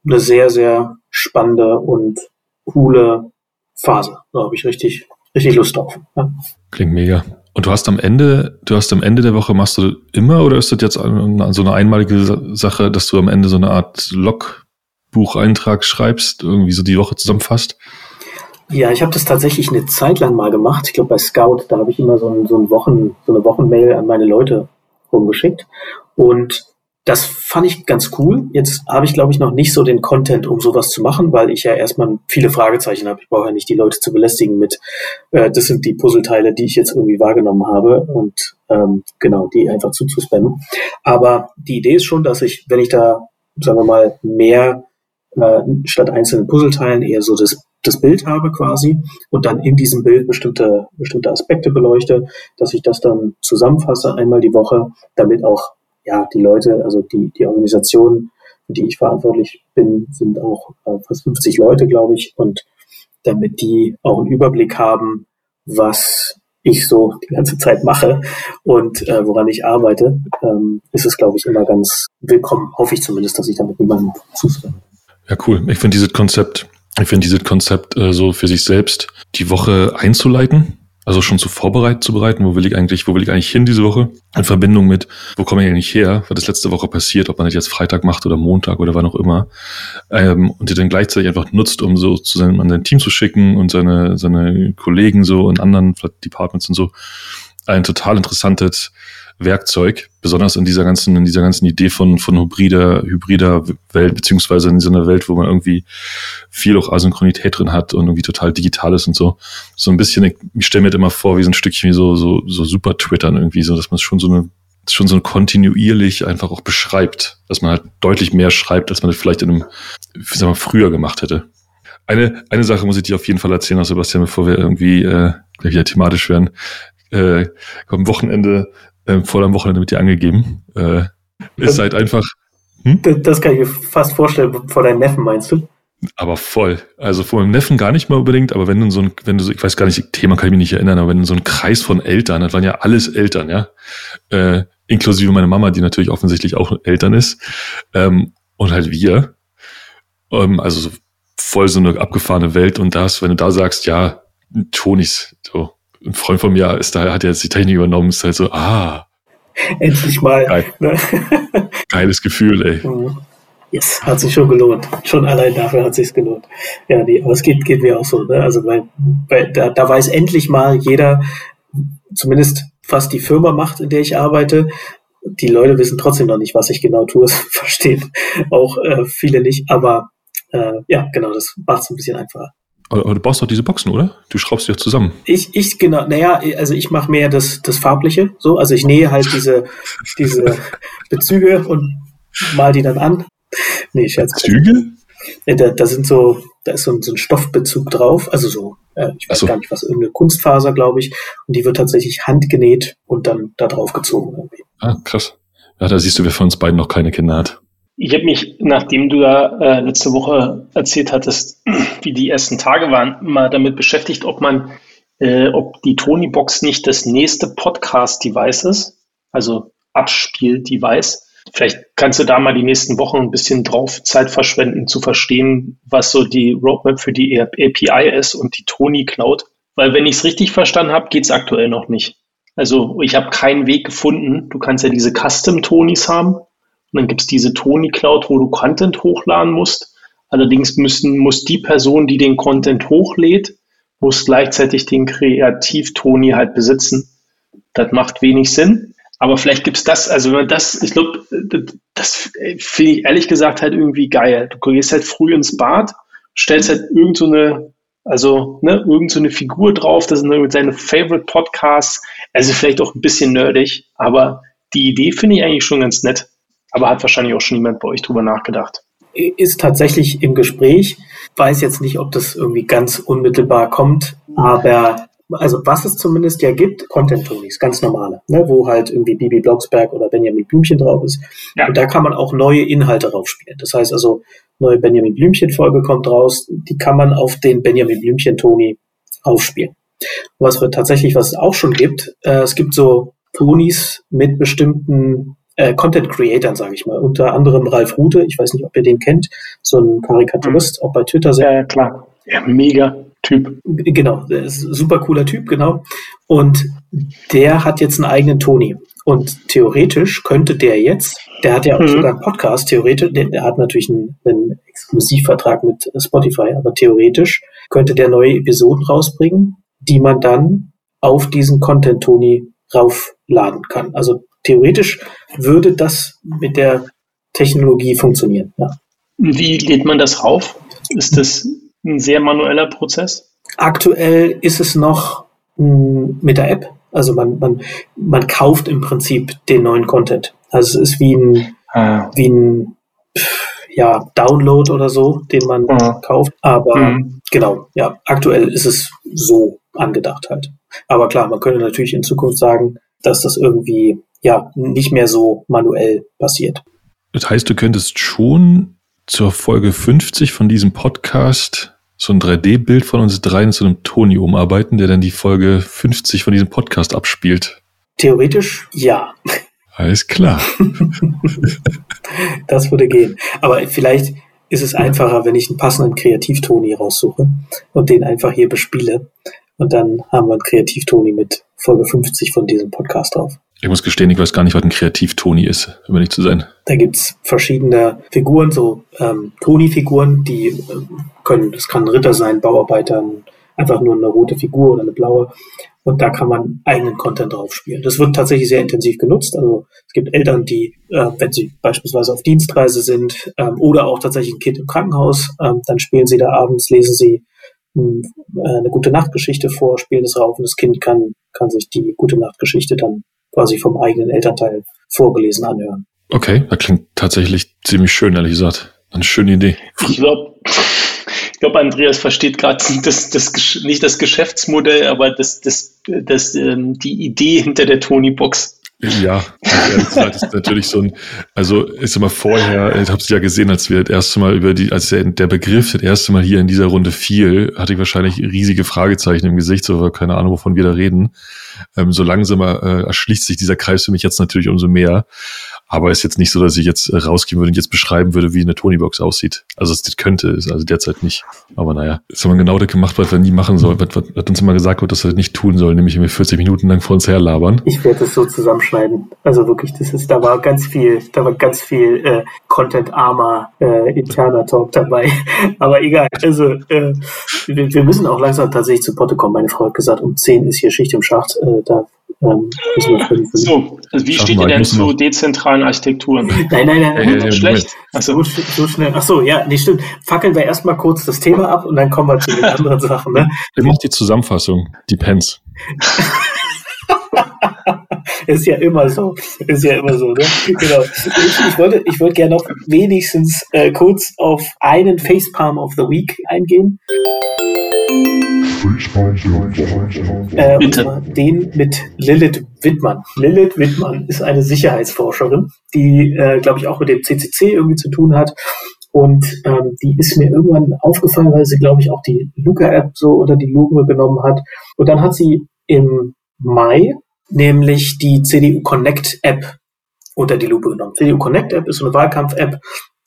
Speaker 2: eine sehr, sehr spannende und coole Phase. Da habe ich richtig richtig Lust drauf. Ja.
Speaker 3: Klingt mega. Und du hast am Ende, du hast am Ende der Woche, machst du immer oder ist das jetzt so eine einmalige Sache, dass du am Ende so eine Art Logbucheintrag schreibst, irgendwie so die Woche zusammenfasst?
Speaker 2: Ja, ich habe das tatsächlich eine Zeit lang mal gemacht. Ich glaube bei Scout, da habe ich immer so, ein, so, ein Wochen, so eine Wochenmail an meine Leute rumgeschickt. Und das fand ich ganz cool. Jetzt habe ich, glaube ich, noch nicht so den Content, um sowas zu machen, weil ich ja erstmal viele Fragezeichen habe. Ich brauche ja nicht die Leute zu belästigen mit, äh, das sind die Puzzleteile, die ich jetzt irgendwie wahrgenommen habe und ähm, genau, die einfach zuzuspammen. Aber die Idee ist schon, dass ich, wenn ich da, sagen wir mal, mehr äh, statt einzelnen Puzzleteilen eher so das, das Bild habe quasi und dann in diesem Bild bestimmte, bestimmte Aspekte beleuchte, dass ich das dann zusammenfasse einmal die Woche, damit auch ja, die Leute, also die, die Organisation, für die ich verantwortlich bin, sind auch äh, fast 50 Leute, glaube ich. Und damit die auch einen Überblick haben, was ich so die ganze Zeit mache und äh, woran ich arbeite, ähm, ist es, glaube ich, immer ganz willkommen. Hoffe ich zumindest, dass ich damit niemandem zustimme.
Speaker 3: Ja, cool. Ich finde dieses Konzept, ich finde dieses Konzept äh, so für sich selbst die Woche einzuleiten also schon zu vorbereitet zu bereiten, wo will ich eigentlich, wo will ich eigentlich hin diese Woche? In Verbindung mit, wo komme ich eigentlich her, was ist letzte Woche passiert, ob man das jetzt Freitag macht oder Montag oder wann auch immer. Ähm, und die dann gleichzeitig einfach nutzt, um so zu seinem, an sein Team zu schicken und seine, seine Kollegen so und anderen Departments und so ein total interessantes Werkzeug, besonders in dieser ganzen, in dieser ganzen Idee von, von hybrider, hybrider Welt, beziehungsweise in so einer Welt, wo man irgendwie viel auch Asynchronität drin hat und irgendwie total digital ist und so. So ein bisschen, ich, stelle mir das immer vor, wie so ein Stückchen wie so, so, so super Twittern irgendwie, so, dass man schon so eine, schon so kontinuierlich einfach auch beschreibt, dass man halt deutlich mehr schreibt, als man das vielleicht in einem, sagen wir, früher gemacht hätte. Eine, eine Sache muss ich dir auf jeden Fall erzählen, Sebastian, bevor wir irgendwie äh, wieder thematisch werden. Äh, am Wochenende äh, vor dem Wochenende mit dir angegeben. Äh, ist halt einfach.
Speaker 2: Hm? Das kann ich mir fast vorstellen, vor deinem Neffen meinst du?
Speaker 3: Aber voll. Also vor meinem Neffen gar nicht mal unbedingt, aber wenn du so ein, wenn du so, ich weiß gar nicht, Thema kann ich mich nicht erinnern, aber wenn du so ein Kreis von Eltern, das waren ja alles Eltern, ja, äh, inklusive meine Mama, die natürlich offensichtlich auch Eltern ist, ähm, und halt wir, ähm, also so voll so eine abgefahrene Welt und das, wenn du da sagst, ja, Tonis, so, ein Freund von mir ist da, hat jetzt die Technik übernommen, ist halt so, ah.
Speaker 2: Endlich mal. Geil. Ne?
Speaker 3: Geiles Gefühl, ey. Mhm.
Speaker 2: Yes, hat sich schon gelohnt. Schon allein dafür hat sich's gelohnt. Ja, nee, aber es geht, geht mir auch so. Ne? Also weil, weil da, da weiß endlich mal jeder, zumindest was die Firma macht, in der ich arbeite. Die Leute wissen trotzdem noch nicht, was ich genau tue. Das verstehen auch äh, viele nicht. Aber äh, ja, genau, das macht es ein bisschen einfacher.
Speaker 3: Aber du baust doch diese Boxen, oder? Du schraubst die doch zusammen.
Speaker 2: Ich, ich genau, naja, also ich mache mehr das, das Farbliche, so, also ich nähe halt diese, diese Bezüge und mal die dann an.
Speaker 3: Nee, Scherz. Bezüge?
Speaker 2: Ja, da, da sind so, da ist so ein, so ein Stoffbezug drauf, also so, äh, ich weiß so. gar nicht was, irgendeine Kunstfaser, glaube ich, und die wird tatsächlich handgenäht und dann da drauf gezogen irgendwie.
Speaker 3: Ah, krass. Ja, da siehst du, wer von uns beiden noch keine Kinder hat.
Speaker 1: Ich habe mich, nachdem du da äh, letzte Woche erzählt hattest, wie die ersten Tage waren, mal damit beschäftigt, ob man, äh, ob die Tony-Box nicht das nächste Podcast-Device ist. Also Abspiel-Device. Vielleicht kannst du da mal die nächsten Wochen ein bisschen drauf Zeit verschwenden, zu verstehen, was so die Roadmap für die API ist und die Tony Cloud. Weil wenn ich es richtig verstanden habe, geht es aktuell noch nicht. Also ich habe keinen Weg gefunden. Du kannst ja diese Custom-Tonys haben. Und dann gibt es diese Tony Cloud, wo du Content hochladen musst. Allerdings müssen, muss die Person, die den Content hochlädt, muss gleichzeitig den Kreativ-Toni halt besitzen. Das macht wenig Sinn. Aber vielleicht gibt's das, also wenn man das, ich glaube, das finde ich ehrlich gesagt halt irgendwie geil. Du gehst halt früh ins Bad, stellst halt irgend so eine, also ne, irgend so eine Figur drauf, das sind mit seine Favorite Podcasts, also vielleicht auch ein bisschen nerdig, aber die Idee finde ich eigentlich schon ganz nett. Aber hat wahrscheinlich auch schon niemand bei euch drüber nachgedacht
Speaker 2: ist tatsächlich im Gespräch. Weiß jetzt nicht, ob das irgendwie ganz unmittelbar kommt, aber also was es zumindest ja gibt, Content-Tonys, ganz normale, ne, wo halt irgendwie Bibi Blocksberg oder Benjamin Blümchen drauf ist. Ja. Und da kann man auch neue Inhalte raufspielen. Das heißt also, neue Benjamin Blümchen-Folge kommt raus, die kann man auf den Benjamin Blümchen-Toni aufspielen. was wir tatsächlich, was es auch schon gibt, äh, es gibt so Tonis mit bestimmten äh, Content Creatern, sage ich mal. Unter anderem Ralf Rute, ich weiß nicht, ob ihr den kennt, so ein Karikaturist, mhm. auch bei Twitter
Speaker 1: sehr. Ja, klar. Ja, mega Typ.
Speaker 2: Genau, super cooler Typ, genau. Und der hat jetzt einen eigenen Toni. Und theoretisch könnte der jetzt, der hat ja auch mhm. sogar einen Podcast, theoretisch, der, der hat natürlich einen, einen, Exklusivvertrag mit Spotify, aber theoretisch könnte der neue Episoden rausbringen, die man dann auf diesen Content-Toni raufladen kann. Also theoretisch würde das mit der Technologie funktionieren. Ja.
Speaker 1: Wie lädt man das rauf? Ist das ein sehr manueller Prozess?
Speaker 2: Aktuell ist es noch mit der App. Also man, man, man kauft im Prinzip den neuen Content. Also es ist wie ein, ah. wie ein ja, Download oder so, den man ah. kauft. Aber mhm. genau, ja, aktuell ist es so angedacht halt. Aber klar, man könnte natürlich in Zukunft sagen, dass das irgendwie ja nicht mehr so manuell passiert.
Speaker 3: Das heißt, du könntest schon zur Folge 50 von diesem Podcast so ein 3D-Bild von uns dreien zu einem Toni umarbeiten, der dann die Folge 50 von diesem Podcast abspielt.
Speaker 2: Theoretisch ja.
Speaker 3: Alles klar.
Speaker 2: das würde gehen. Aber vielleicht ist es einfacher, wenn ich einen passenden Kreativ-Toni raussuche und den einfach hier bespiele. Und dann haben wir einen Kreativ-Toni mit Folge 50 von diesem Podcast drauf.
Speaker 3: Ich muss gestehen, ich weiß gar nicht, was ein Kreativ-Toni ist, um nicht zu sein.
Speaker 2: Da gibt's verschiedene Figuren, so ähm, Toni-Figuren, die äh, können, das kann ein Ritter sein, Bauarbeiter, einfach nur eine rote Figur oder eine blaue. Und da kann man eigenen Content drauf spielen. Das wird tatsächlich sehr intensiv genutzt. Also es gibt Eltern, die, äh, wenn sie beispielsweise auf Dienstreise sind ähm, oder auch tatsächlich ein Kind im Krankenhaus, ähm, dann spielen sie da abends, lesen sie ähm, äh, eine gute Nachtgeschichte vor, spielen es rauf und das Kind kann, kann sich die gute Nachtgeschichte dann quasi vom eigenen Elternteil vorgelesen anhören.
Speaker 3: Okay, das klingt tatsächlich ziemlich schön, ehrlich gesagt. Eine schöne Idee.
Speaker 1: Ich glaube, ich glaube, Andreas versteht gerade das, das, nicht das Geschäftsmodell, aber das, das, das, ähm, die Idee hinter der Tony-Box.
Speaker 3: Ja, das ist natürlich so ein, also ist immer vorher, ich habe es ja gesehen, als wir das erste Mal über die, als der, der Begriff das erste Mal hier in dieser Runde fiel, hatte ich wahrscheinlich riesige Fragezeichen im Gesicht, so keine Ahnung, wovon wir da reden. Ähm, so langsam äh, erschließt sich dieser Kreis für mich jetzt natürlich umso mehr. Aber ist jetzt nicht so, dass ich jetzt äh, rausgehen würde und jetzt beschreiben würde, wie eine Tonybox aussieht. Also es könnte, ist also derzeit nicht. Aber naja, ist aber genau das gemacht, was wir nie machen sollen, was, was, was uns immer gesagt wird, dass wir das nicht tun sollen, nämlich irgendwie 40 Minuten lang vor uns herlabern.
Speaker 2: Ich werde das so zusammenschneiden. Also wirklich, das ist, da war ganz viel, da war ganz viel äh, Content-armer äh, interner Talk dabei. Aber egal, also äh, wir, wir müssen auch langsam tatsächlich zu Potte kommen. Meine Frau hat gesagt, um 10 ist hier Schicht im Schacht. Äh, da
Speaker 1: ähm, so, also wie steht ihr denn zu dezentralen Architekturen?
Speaker 2: Nein, nein, nein, nein, nein schlecht. So, so schnell. Ach so, ja, nee, stimmt. Fackeln wir erstmal kurz das Thema ab und dann kommen wir zu den anderen Sachen. Ne?
Speaker 3: Ich mach die Zusammenfassung, die Pens.
Speaker 2: ist ja immer so. Ist ja immer so, ne? Genau. Ich, ich wollte, ich wollte gerne noch wenigstens äh, kurz auf einen Facepalm of the Week eingehen. Äh, und zwar den mit Lilith Wittmann. Lilith Wittmann ist eine Sicherheitsforscherin, die, äh, glaube ich, auch mit dem CCC irgendwie zu tun hat. Und ähm, die ist mir irgendwann aufgefallen, weil sie, glaube ich, auch die Luca-App so unter die Lupe genommen hat. Und dann hat sie im Mai nämlich die CDU Connect App unter die Lupe genommen. CDU Connect App ist eine Wahlkampf-App,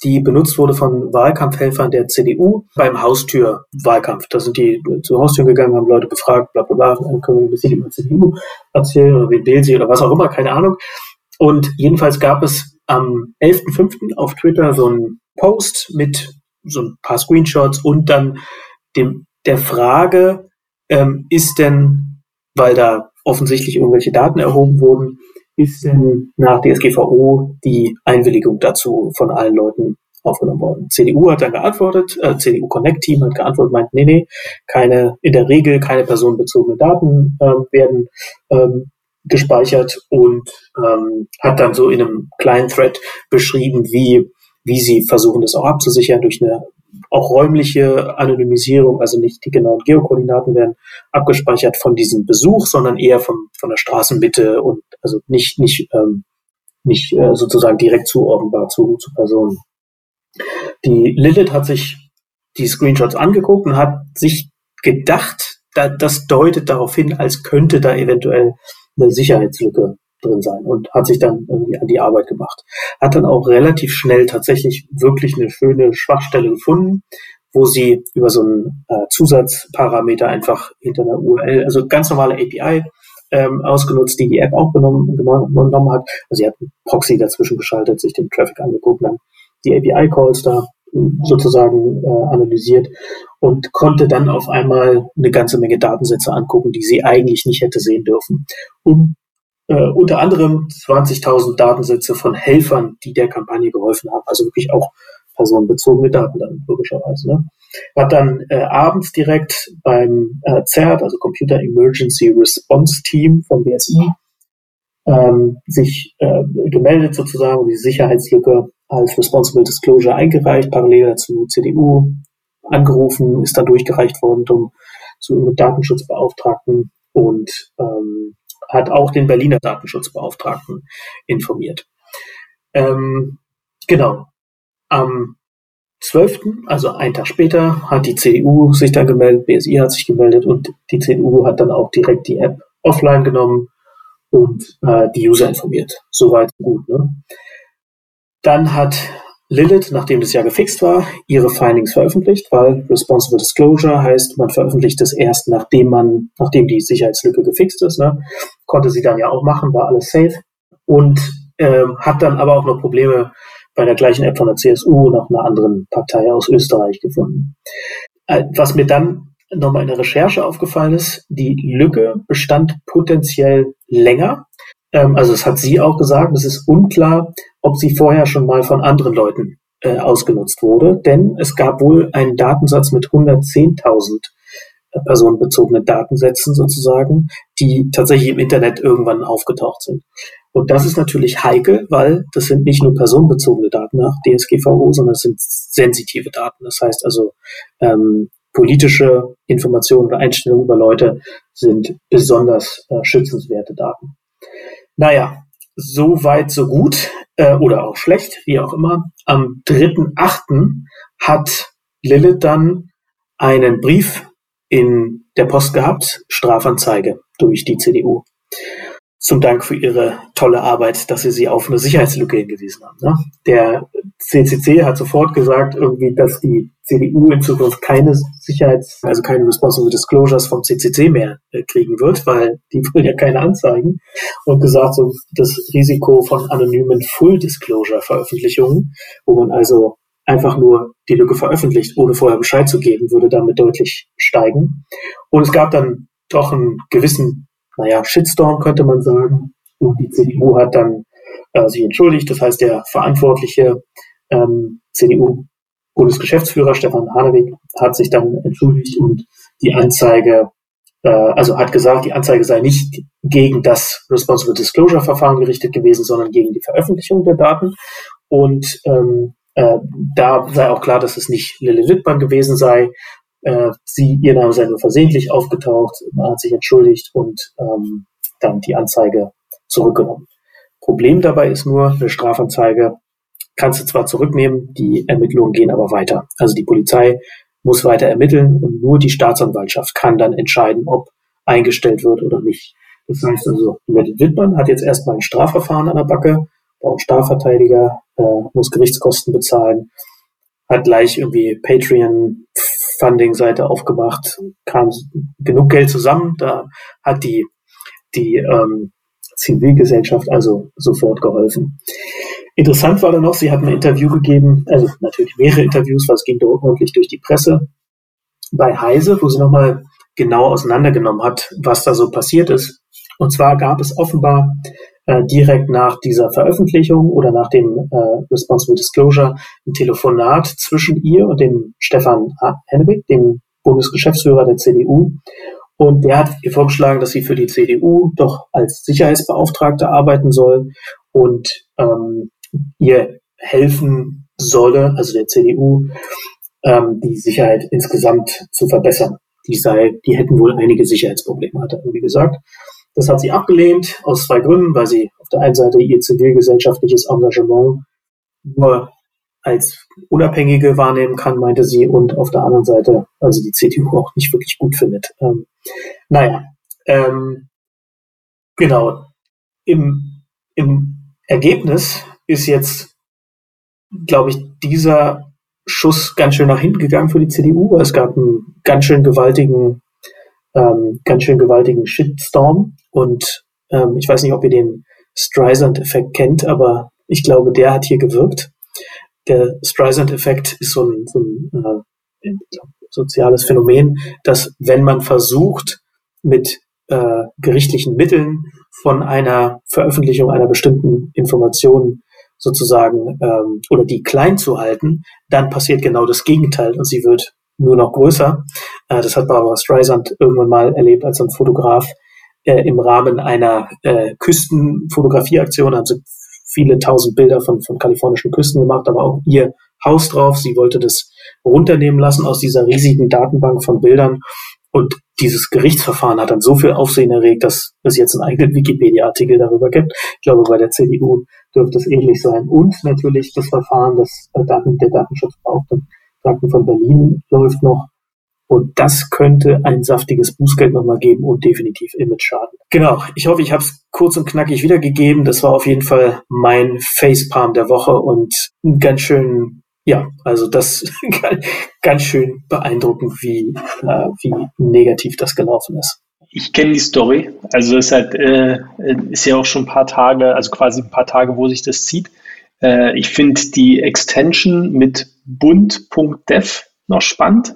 Speaker 2: die benutzt wurde von Wahlkampfhelfern der CDU beim Haustür-Wahlkampf. Da sind die zu Haustüren gegangen, haben Leute befragt, bla bla bla, dann können wir ein bisschen über CDU erzählen oder wen wählen sie oder was auch immer, keine Ahnung. Und jedenfalls gab es am 11.05. auf Twitter so einen Post mit so ein paar Screenshots und dann dem, der Frage, ähm, ist denn, weil da offensichtlich irgendwelche Daten erhoben wurden, ist denn nach DSGVO die Einwilligung dazu von allen Leuten aufgenommen worden. CDU hat dann geantwortet, äh, CDU Connect Team hat geantwortet, meint, nee, nee, keine, in der Regel keine personenbezogenen Daten ähm, werden ähm, gespeichert und ähm, hat dann so in einem kleinen Thread beschrieben, wie, wie sie versuchen, das auch abzusichern durch eine auch räumliche Anonymisierung, also nicht die genauen Geokoordinaten werden abgespeichert von diesem Besuch, sondern eher vom, von der Straßenmitte und also nicht, nicht, ähm, nicht äh, sozusagen direkt zuordnenbar zu, zu Personen. Die Lilith hat sich die Screenshots angeguckt und hat sich gedacht, da, das deutet darauf hin, als könnte da eventuell eine Sicherheitslücke drin sein und hat sich dann irgendwie an die Arbeit gemacht. Hat dann auch relativ schnell tatsächlich wirklich eine schöne Schwachstelle gefunden, wo sie über so einen äh, Zusatzparameter einfach hinter einer URL, also ganz normale API, ähm, ausgenutzt, die die App auch genommen, genommen hat. Also sie hat einen Proxy dazwischen geschaltet, sich den Traffic angeguckt, dann die API-Calls da ähm, sozusagen äh, analysiert und konnte dann auf einmal eine ganze Menge Datensätze angucken, die sie eigentlich nicht hätte sehen dürfen, um äh, unter anderem 20.000 Datensätze von Helfern, die der Kampagne geholfen haben, also wirklich auch personenbezogene Daten dann logischerweise. Ne? Hat dann äh, abends direkt beim äh, CERT, also Computer Emergency Response Team vom BSI, ähm, sich äh, gemeldet sozusagen und die Sicherheitslücke als Responsible Disclosure eingereicht, parallel dazu CDU angerufen, ist dann durchgereicht worden zum, zum Datenschutzbeauftragten und ähm, hat auch den Berliner Datenschutzbeauftragten informiert. Ähm, genau. Am 12., also einen Tag später, hat die CDU sich dann gemeldet, BSI hat sich gemeldet und die CDU hat dann auch direkt die App offline genommen und äh, die User informiert. Soweit gut. Ne? Dann hat Lilith, nachdem das ja gefixt war, ihre Findings veröffentlicht, weil Responsible Disclosure heißt, man veröffentlicht es erst, nachdem man, nachdem die Sicherheitslücke gefixt ist. Ne? Konnte sie dann ja auch machen, war alles safe. Und ähm, hat dann aber auch noch Probleme bei der gleichen App von der CSU und auch einer anderen Partei aus Österreich gefunden. Äh, was mir dann nochmal in der Recherche aufgefallen ist, die Lücke bestand potenziell länger also es hat sie auch gesagt, es ist unklar, ob sie vorher schon mal von anderen Leuten äh, ausgenutzt wurde, denn es gab wohl einen Datensatz mit 110.000 äh, personenbezogene Datensätzen sozusagen, die tatsächlich im Internet irgendwann aufgetaucht sind. Und das ist natürlich heikel, weil das sind nicht nur personenbezogene Daten nach DSGVO, sondern es sind sensitive Daten. Das heißt also, ähm, politische Informationen oder Einstellungen über Leute sind besonders äh, schützenswerte Daten. Naja, so weit, so gut äh, oder auch schlecht, wie auch immer. Am 3.8. hat Lilith dann einen Brief in der Post gehabt, Strafanzeige durch die CDU zum Dank für ihre tolle Arbeit, dass sie sie auf eine Sicherheitslücke hingewiesen haben. Ne? Der CCC hat sofort gesagt, irgendwie, dass die CDU in Zukunft keine Sicherheits-, also keine Responsible Disclosures vom CCC mehr äh, kriegen wird, weil die wollen ja keine anzeigen. Und gesagt, so das Risiko von anonymen Full Disclosure Veröffentlichungen, wo man also einfach nur die Lücke veröffentlicht, ohne vorher Bescheid zu geben, würde damit deutlich steigen. Und es gab dann doch einen gewissen naja, Shitstorm könnte man sagen. Und die CDU hat dann äh, sich entschuldigt. Das heißt, der verantwortliche ähm, CDU-Bundesgeschäftsführer Stefan Haneweg hat sich dann entschuldigt und die Anzeige, äh, also hat gesagt, die Anzeige sei nicht gegen das Responsible Disclosure Verfahren gerichtet gewesen, sondern gegen die Veröffentlichung der Daten. Und ähm, äh, da sei auch klar, dass es nicht Lille Wittmann gewesen sei, äh, sie, ihr Name sei nur versehentlich aufgetaucht, man hat sich entschuldigt und ähm, dann die Anzeige zurückgenommen. Problem dabei ist nur, eine Strafanzeige kannst du zwar zurücknehmen, die Ermittlungen gehen aber weiter. Also die Polizei muss weiter ermitteln und nur die Staatsanwaltschaft kann dann entscheiden, ob eingestellt wird oder nicht. Das heißt also, Metal Wittmann hat jetzt erstmal ein Strafverfahren an der Backe auch Strafverteidiger, äh, muss Gerichtskosten bezahlen, hat gleich irgendwie Patreon-Funding-Seite aufgemacht, kam genug Geld zusammen, da hat die, die ähm, Zivilgesellschaft also sofort geholfen. Interessant war dann noch, sie hat ein Interview gegeben, also natürlich mehrere Interviews, weil es ging ordentlich durch die Presse, bei Heise, wo sie nochmal genau auseinandergenommen hat, was da so passiert ist. Und zwar gab es offenbar äh, direkt nach dieser Veröffentlichung oder nach dem äh, Responsible Disclosure ein Telefonat zwischen ihr und dem Stefan Hennewig, dem Bundesgeschäftsführer der CDU. Und der hat ihr vorgeschlagen, dass sie für die CDU doch als Sicherheitsbeauftragte arbeiten soll und ähm, ihr helfen solle, also der CDU, ähm, die Sicherheit insgesamt zu verbessern. Die sei, die hätten wohl einige Sicherheitsprobleme, hat er irgendwie gesagt. Das hat sie abgelehnt aus zwei Gründen, weil sie auf der einen Seite ihr zivilgesellschaftliches Engagement nur als Unabhängige wahrnehmen kann, meinte sie, und auf der anderen Seite, also die CDU auch nicht wirklich gut findet. Ähm, naja, ähm, genau. Im, Im Ergebnis ist jetzt, glaube ich, dieser Schuss ganz schön nach hinten gegangen für die CDU. Es gab einen ganz schön gewaltigen, ähm, ganz schön gewaltigen Shitstorm. Und ähm, ich weiß nicht, ob ihr den Streisand-Effekt kennt, aber ich glaube, der hat hier gewirkt. Der Streisand-Effekt ist so ein, so ein äh, soziales Phänomen, dass wenn man versucht, mit äh, gerichtlichen Mitteln von einer Veröffentlichung einer bestimmten Information sozusagen ähm, oder die klein zu halten, dann passiert genau das Gegenteil und sie wird nur noch größer. Äh, das hat Barbara Streisand irgendwann mal erlebt als ein Fotograf äh, im Rahmen einer äh, Küstenfotografieaktion. Haben sie viele tausend Bilder von, von kalifornischen Küsten gemacht, aber auch ihr Haus drauf. Sie wollte das runternehmen lassen aus dieser riesigen Datenbank von Bildern und dieses Gerichtsverfahren hat dann so viel Aufsehen erregt, dass es jetzt einen eigenen Wikipedia-Artikel darüber gibt. Ich glaube, bei der CDU dürfte es ähnlich sein. Und natürlich das Verfahren des äh, Daten, der Datenschutzbeauftragten von Berlin läuft noch. Und das könnte ein saftiges Bußgeld nochmal geben und definitiv Image-Schaden. Genau, ich hoffe, ich habe es kurz und knackig wiedergegeben. Das war auf jeden Fall mein Facepalm der Woche und ganz schön ja, also das ganz schön beeindruckend, wie, äh, wie negativ das gelaufen ist.
Speaker 1: Ich kenne die Story. Also es ist halt, äh, ist ja auch schon ein paar Tage, also quasi ein paar Tage, wo sich das zieht. Äh, ich finde die Extension mit bund.dev noch spannend.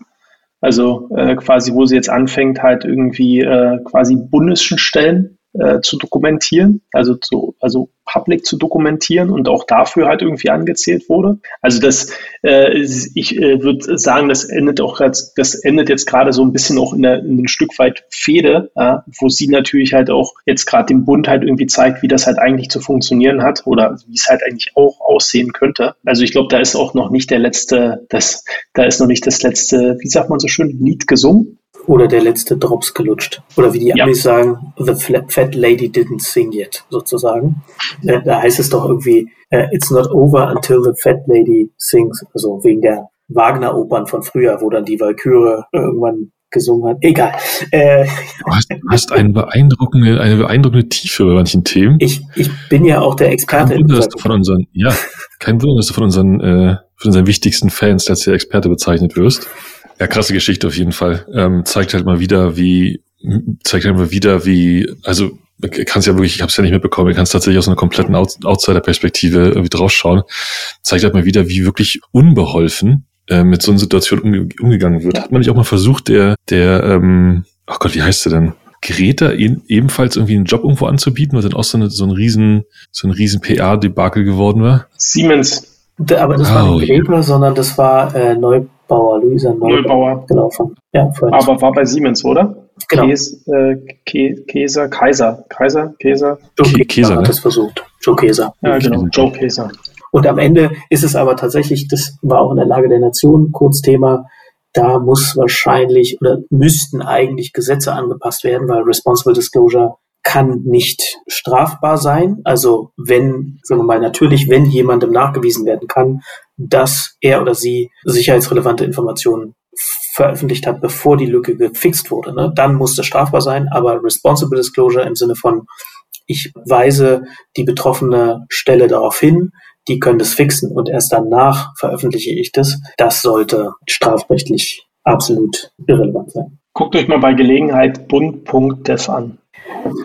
Speaker 1: Also äh, quasi, wo sie jetzt anfängt, halt irgendwie äh, quasi bundischen Stellen äh, zu dokumentieren, also zu, also public zu dokumentieren und auch dafür halt irgendwie angezählt wurde. Also das, äh, ich äh, würde sagen, das endet auch jetzt, das endet jetzt gerade so ein bisschen auch in, der, in ein Stück weit Fehde, äh, wo sie natürlich halt auch jetzt gerade dem Bund halt irgendwie zeigt, wie das halt eigentlich zu funktionieren hat oder wie es halt eigentlich auch aussehen könnte. Also ich glaube, da ist auch noch nicht der letzte, das, da ist noch nicht das letzte, wie sagt man so schön, Lied gesungen
Speaker 2: oder der letzte Drops gelutscht. Oder wie die ja. Amis sagen, the fat lady didn't sing yet, sozusagen. Da, da heißt es doch irgendwie, uh, it's not over until the fat lady sings. Also wegen der Wagner-Opern von früher, wo dann die Walküre irgendwann gesungen hat. Egal.
Speaker 3: Äh, du hast, du hast eine, beeindruckende, eine beeindruckende Tiefe bei manchen Themen.
Speaker 2: Ich, ich bin ja auch der Experte.
Speaker 3: Kein Wunder, dass du von unseren, ja, kein Wunder, dass du von unseren, äh, von unseren wichtigsten Fans als der Experte bezeichnet wirst. Ja, krasse Geschichte auf jeden Fall. Ähm, zeigt halt mal wieder, wie, zeigt halt mal wieder, wie, also kannst ja wirklich, ich habe es ja nicht mitbekommen, du kannst tatsächlich aus einer kompletten Outsider-Perspektive irgendwie draufschauen. Zeigt halt mal wieder, wie wirklich unbeholfen äh, mit so einer Situation umge umgegangen wird. Hat man nicht auch mal versucht, der, der, ähm, oh Gott, wie heißt der denn? Greta e ebenfalls irgendwie einen Job irgendwo anzubieten, was dann auch so, eine, so ein riesen, so ein riesen PR-Debakel geworden war?
Speaker 1: Siemens.
Speaker 2: Aber das oh, war nicht Greta, sondern das war äh, Neu Neubauer, Luisa Neubauer.
Speaker 1: Genau, von, ja, Aber war bei Siemens, oder? Genau. Käs, äh, Käser, Kaiser, Kaiser, Käser.
Speaker 2: Joe Käser hat ne? das versucht. Joe Käser.
Speaker 1: Ja, genau, Joe Käser.
Speaker 2: Und am Ende ist es aber tatsächlich, das war auch in der Lage der Nation kurz Thema, da muss wahrscheinlich oder müssten eigentlich Gesetze angepasst werden, weil Responsible Disclosure kann nicht strafbar sein. Also wenn, sagen wir mal, natürlich, wenn jemandem nachgewiesen werden kann, dass er oder sie sicherheitsrelevante Informationen veröffentlicht hat, bevor die Lücke gefixt wurde, ne? dann muss das strafbar sein. Aber Responsible Disclosure im Sinne von ich weise die betroffene Stelle darauf hin, die können das fixen und erst danach veröffentliche ich das. Das sollte strafrechtlich absolut irrelevant sein.
Speaker 1: Guckt euch mal bei Gelegenheit bund.dev an.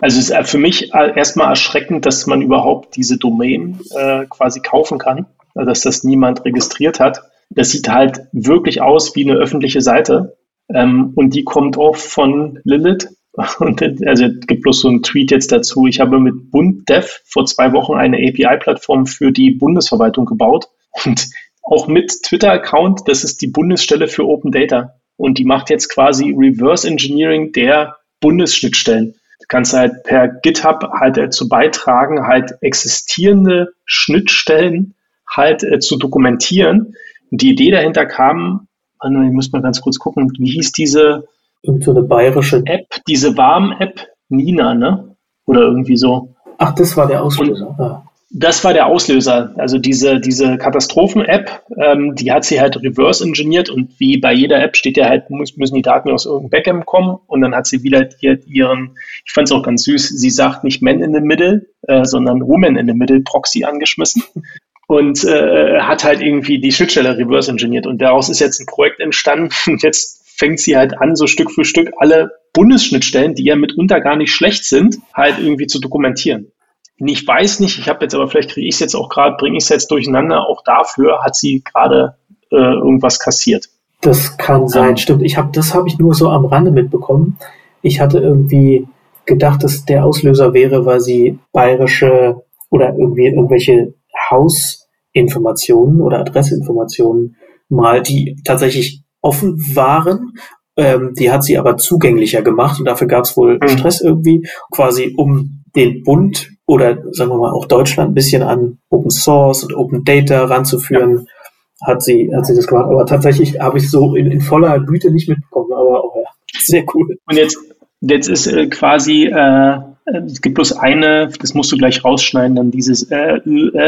Speaker 1: Also es ist für mich erstmal erschreckend, dass man überhaupt diese Domain äh, quasi kaufen kann, dass das niemand registriert hat. Das sieht halt wirklich aus wie eine öffentliche Seite. Ähm, und die kommt auch von Lilith. Und also es gibt bloß so einen Tweet jetzt dazu. Ich habe mit BundDev vor zwei Wochen eine API-Plattform für die Bundesverwaltung gebaut und auch mit Twitter-Account. Das ist die Bundesstelle für Open Data. Und die macht jetzt quasi Reverse Engineering der Bundesschnittstellen. Du kannst halt per GitHub halt dazu beitragen, halt existierende Schnittstellen halt äh, zu dokumentieren. Und die Idee dahinter kam, ich muss mal ganz kurz gucken, wie hieß diese
Speaker 2: und so eine bayerische
Speaker 1: App, diese Warm-App Nina, ne? Oder irgendwie so.
Speaker 2: Ach, das war der Auslöser.
Speaker 1: Und, das war der Auslöser. Also diese, diese Katastrophen-App, ähm, die hat sie halt reverse engineert und wie bei jeder App steht ja halt, muss, müssen die Daten aus irgendeinem Backend kommen und dann hat sie wieder hier ihren, ich fand es auch ganz süß, sie sagt nicht Man in the Middle, äh, sondern Woman in the Middle Proxy angeschmissen und äh, hat halt irgendwie die Schnittstelle reverse engineert und daraus ist jetzt ein Projekt entstanden und jetzt fängt sie halt an, so Stück für Stück alle Bundesschnittstellen, die ja mitunter gar nicht schlecht sind, halt irgendwie zu dokumentieren. Ich weiß nicht, ich habe jetzt aber vielleicht kriege ich es jetzt auch gerade, bringe ich es jetzt durcheinander. Auch dafür hat sie gerade äh, irgendwas kassiert.
Speaker 2: Das kann sein, ja. stimmt. Ich habe das habe ich nur so am Rande mitbekommen. Ich hatte irgendwie gedacht, dass der Auslöser wäre, weil sie bayerische oder irgendwie irgendwelche Hausinformationen oder Adressinformationen mal, die tatsächlich offen waren. Ähm, die hat sie aber zugänglicher gemacht und dafür gab es wohl mhm. Stress irgendwie, quasi um den Bund oder sagen wir mal auch Deutschland ein bisschen an Open Source und Open Data ranzuführen, ja. hat sie hat sie das gemacht. Aber tatsächlich habe ich so in, in voller Güte nicht mitbekommen. Aber auch ja, sehr cool.
Speaker 1: Und jetzt jetzt ist äh, quasi äh, es gibt bloß eine, das musst du gleich rausschneiden, dann dieses äh, äh, äh,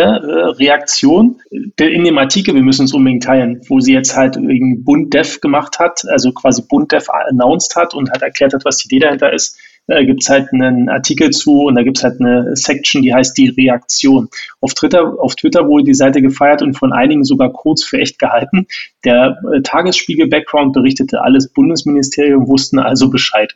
Speaker 1: Reaktion. In dem Artikel, wir müssen es unbedingt teilen, wo sie jetzt halt wegen Bund Dev gemacht hat, also quasi Bund Dev announced hat und hat erklärt hat, was die Idee dahinter ist äh, gibt es halt einen Artikel zu und da gibt es halt eine Section, die heißt die Reaktion. Auf Twitter, auf Twitter wurde die Seite gefeiert und von einigen sogar kurz für echt gehalten. Der äh, Tagesspiegel-Background berichtete, alles Bundesministerium wussten also Bescheid.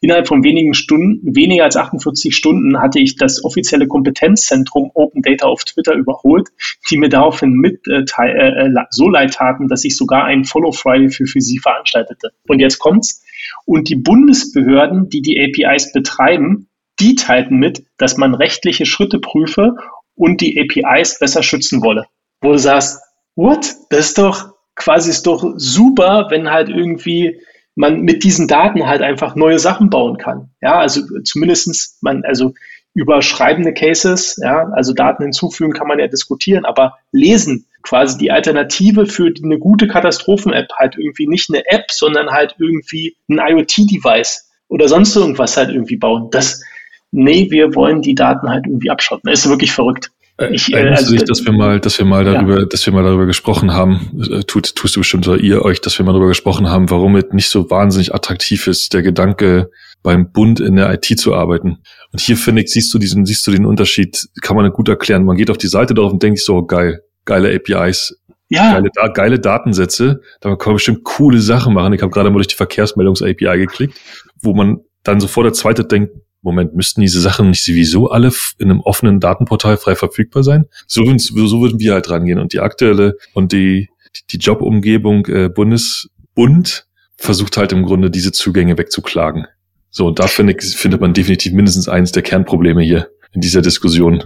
Speaker 1: Innerhalb von wenigen Stunden, weniger als 48 Stunden, hatte ich das offizielle Kompetenzzentrum Open Data auf Twitter überholt, die mir daraufhin mit äh, äh, äh so leid taten, dass ich sogar einen Follow Friday für, für sie veranstaltete. Und jetzt kommt's. Und die Bundesbehörden, die die APIs betreiben, die teilten mit, dass man rechtliche Schritte prüfe und die APIs besser schützen wolle. Wo du sagst, what? Das ist doch quasi ist doch super, wenn halt irgendwie man mit diesen Daten halt einfach neue Sachen bauen kann. Ja, also zumindestens man, also überschreibende Cases, ja, also Daten hinzufügen kann man ja diskutieren, aber lesen, quasi die Alternative für eine gute Katastrophen-App, halt irgendwie nicht eine App, sondern halt irgendwie ein IoT-Device oder sonst irgendwas halt irgendwie bauen. Das, nee, wir wollen die Daten halt irgendwie abschotten. Das ist wirklich verrückt.
Speaker 3: Äh, ich, äh, also, sich, dass wir mal, dass wir mal darüber, ja. dass wir mal darüber gesprochen haben, äh, tut, tust du bestimmt oder ihr euch, dass wir mal darüber gesprochen haben, warum es nicht so wahnsinnig attraktiv ist, der Gedanke, beim Bund in der IT zu arbeiten. Und hier finde ich, siehst du diesen, siehst du den Unterschied, kann man gut erklären. Man geht auf die Seite drauf und denkt so, geil, geile APIs, ja. geile, geile Datensätze, da kann man bestimmt coole Sachen machen. Ich habe gerade mal durch die Verkehrsmeldungs-API geklickt, wo man dann sofort der zweite denkt, Moment, müssten diese Sachen nicht sowieso alle in einem offenen Datenportal frei verfügbar sein? So, so würden wir halt rangehen. Und die aktuelle und die, die Jobumgebung äh, Bundesbund versucht halt im Grunde diese Zugänge wegzuklagen. So, und da finde ich, findet man definitiv mindestens eins der Kernprobleme hier in dieser Diskussion.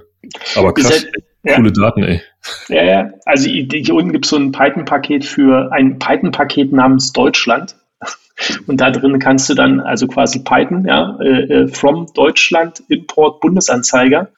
Speaker 3: Aber krass, ja. coole Daten, ey.
Speaker 1: Ja, ja. Also hier unten gibt es so ein Python-Paket für ein Python-Paket namens Deutschland. Und da drin kannst du dann also quasi Python, ja, äh, äh from Deutschland, Import Bundesanzeiger.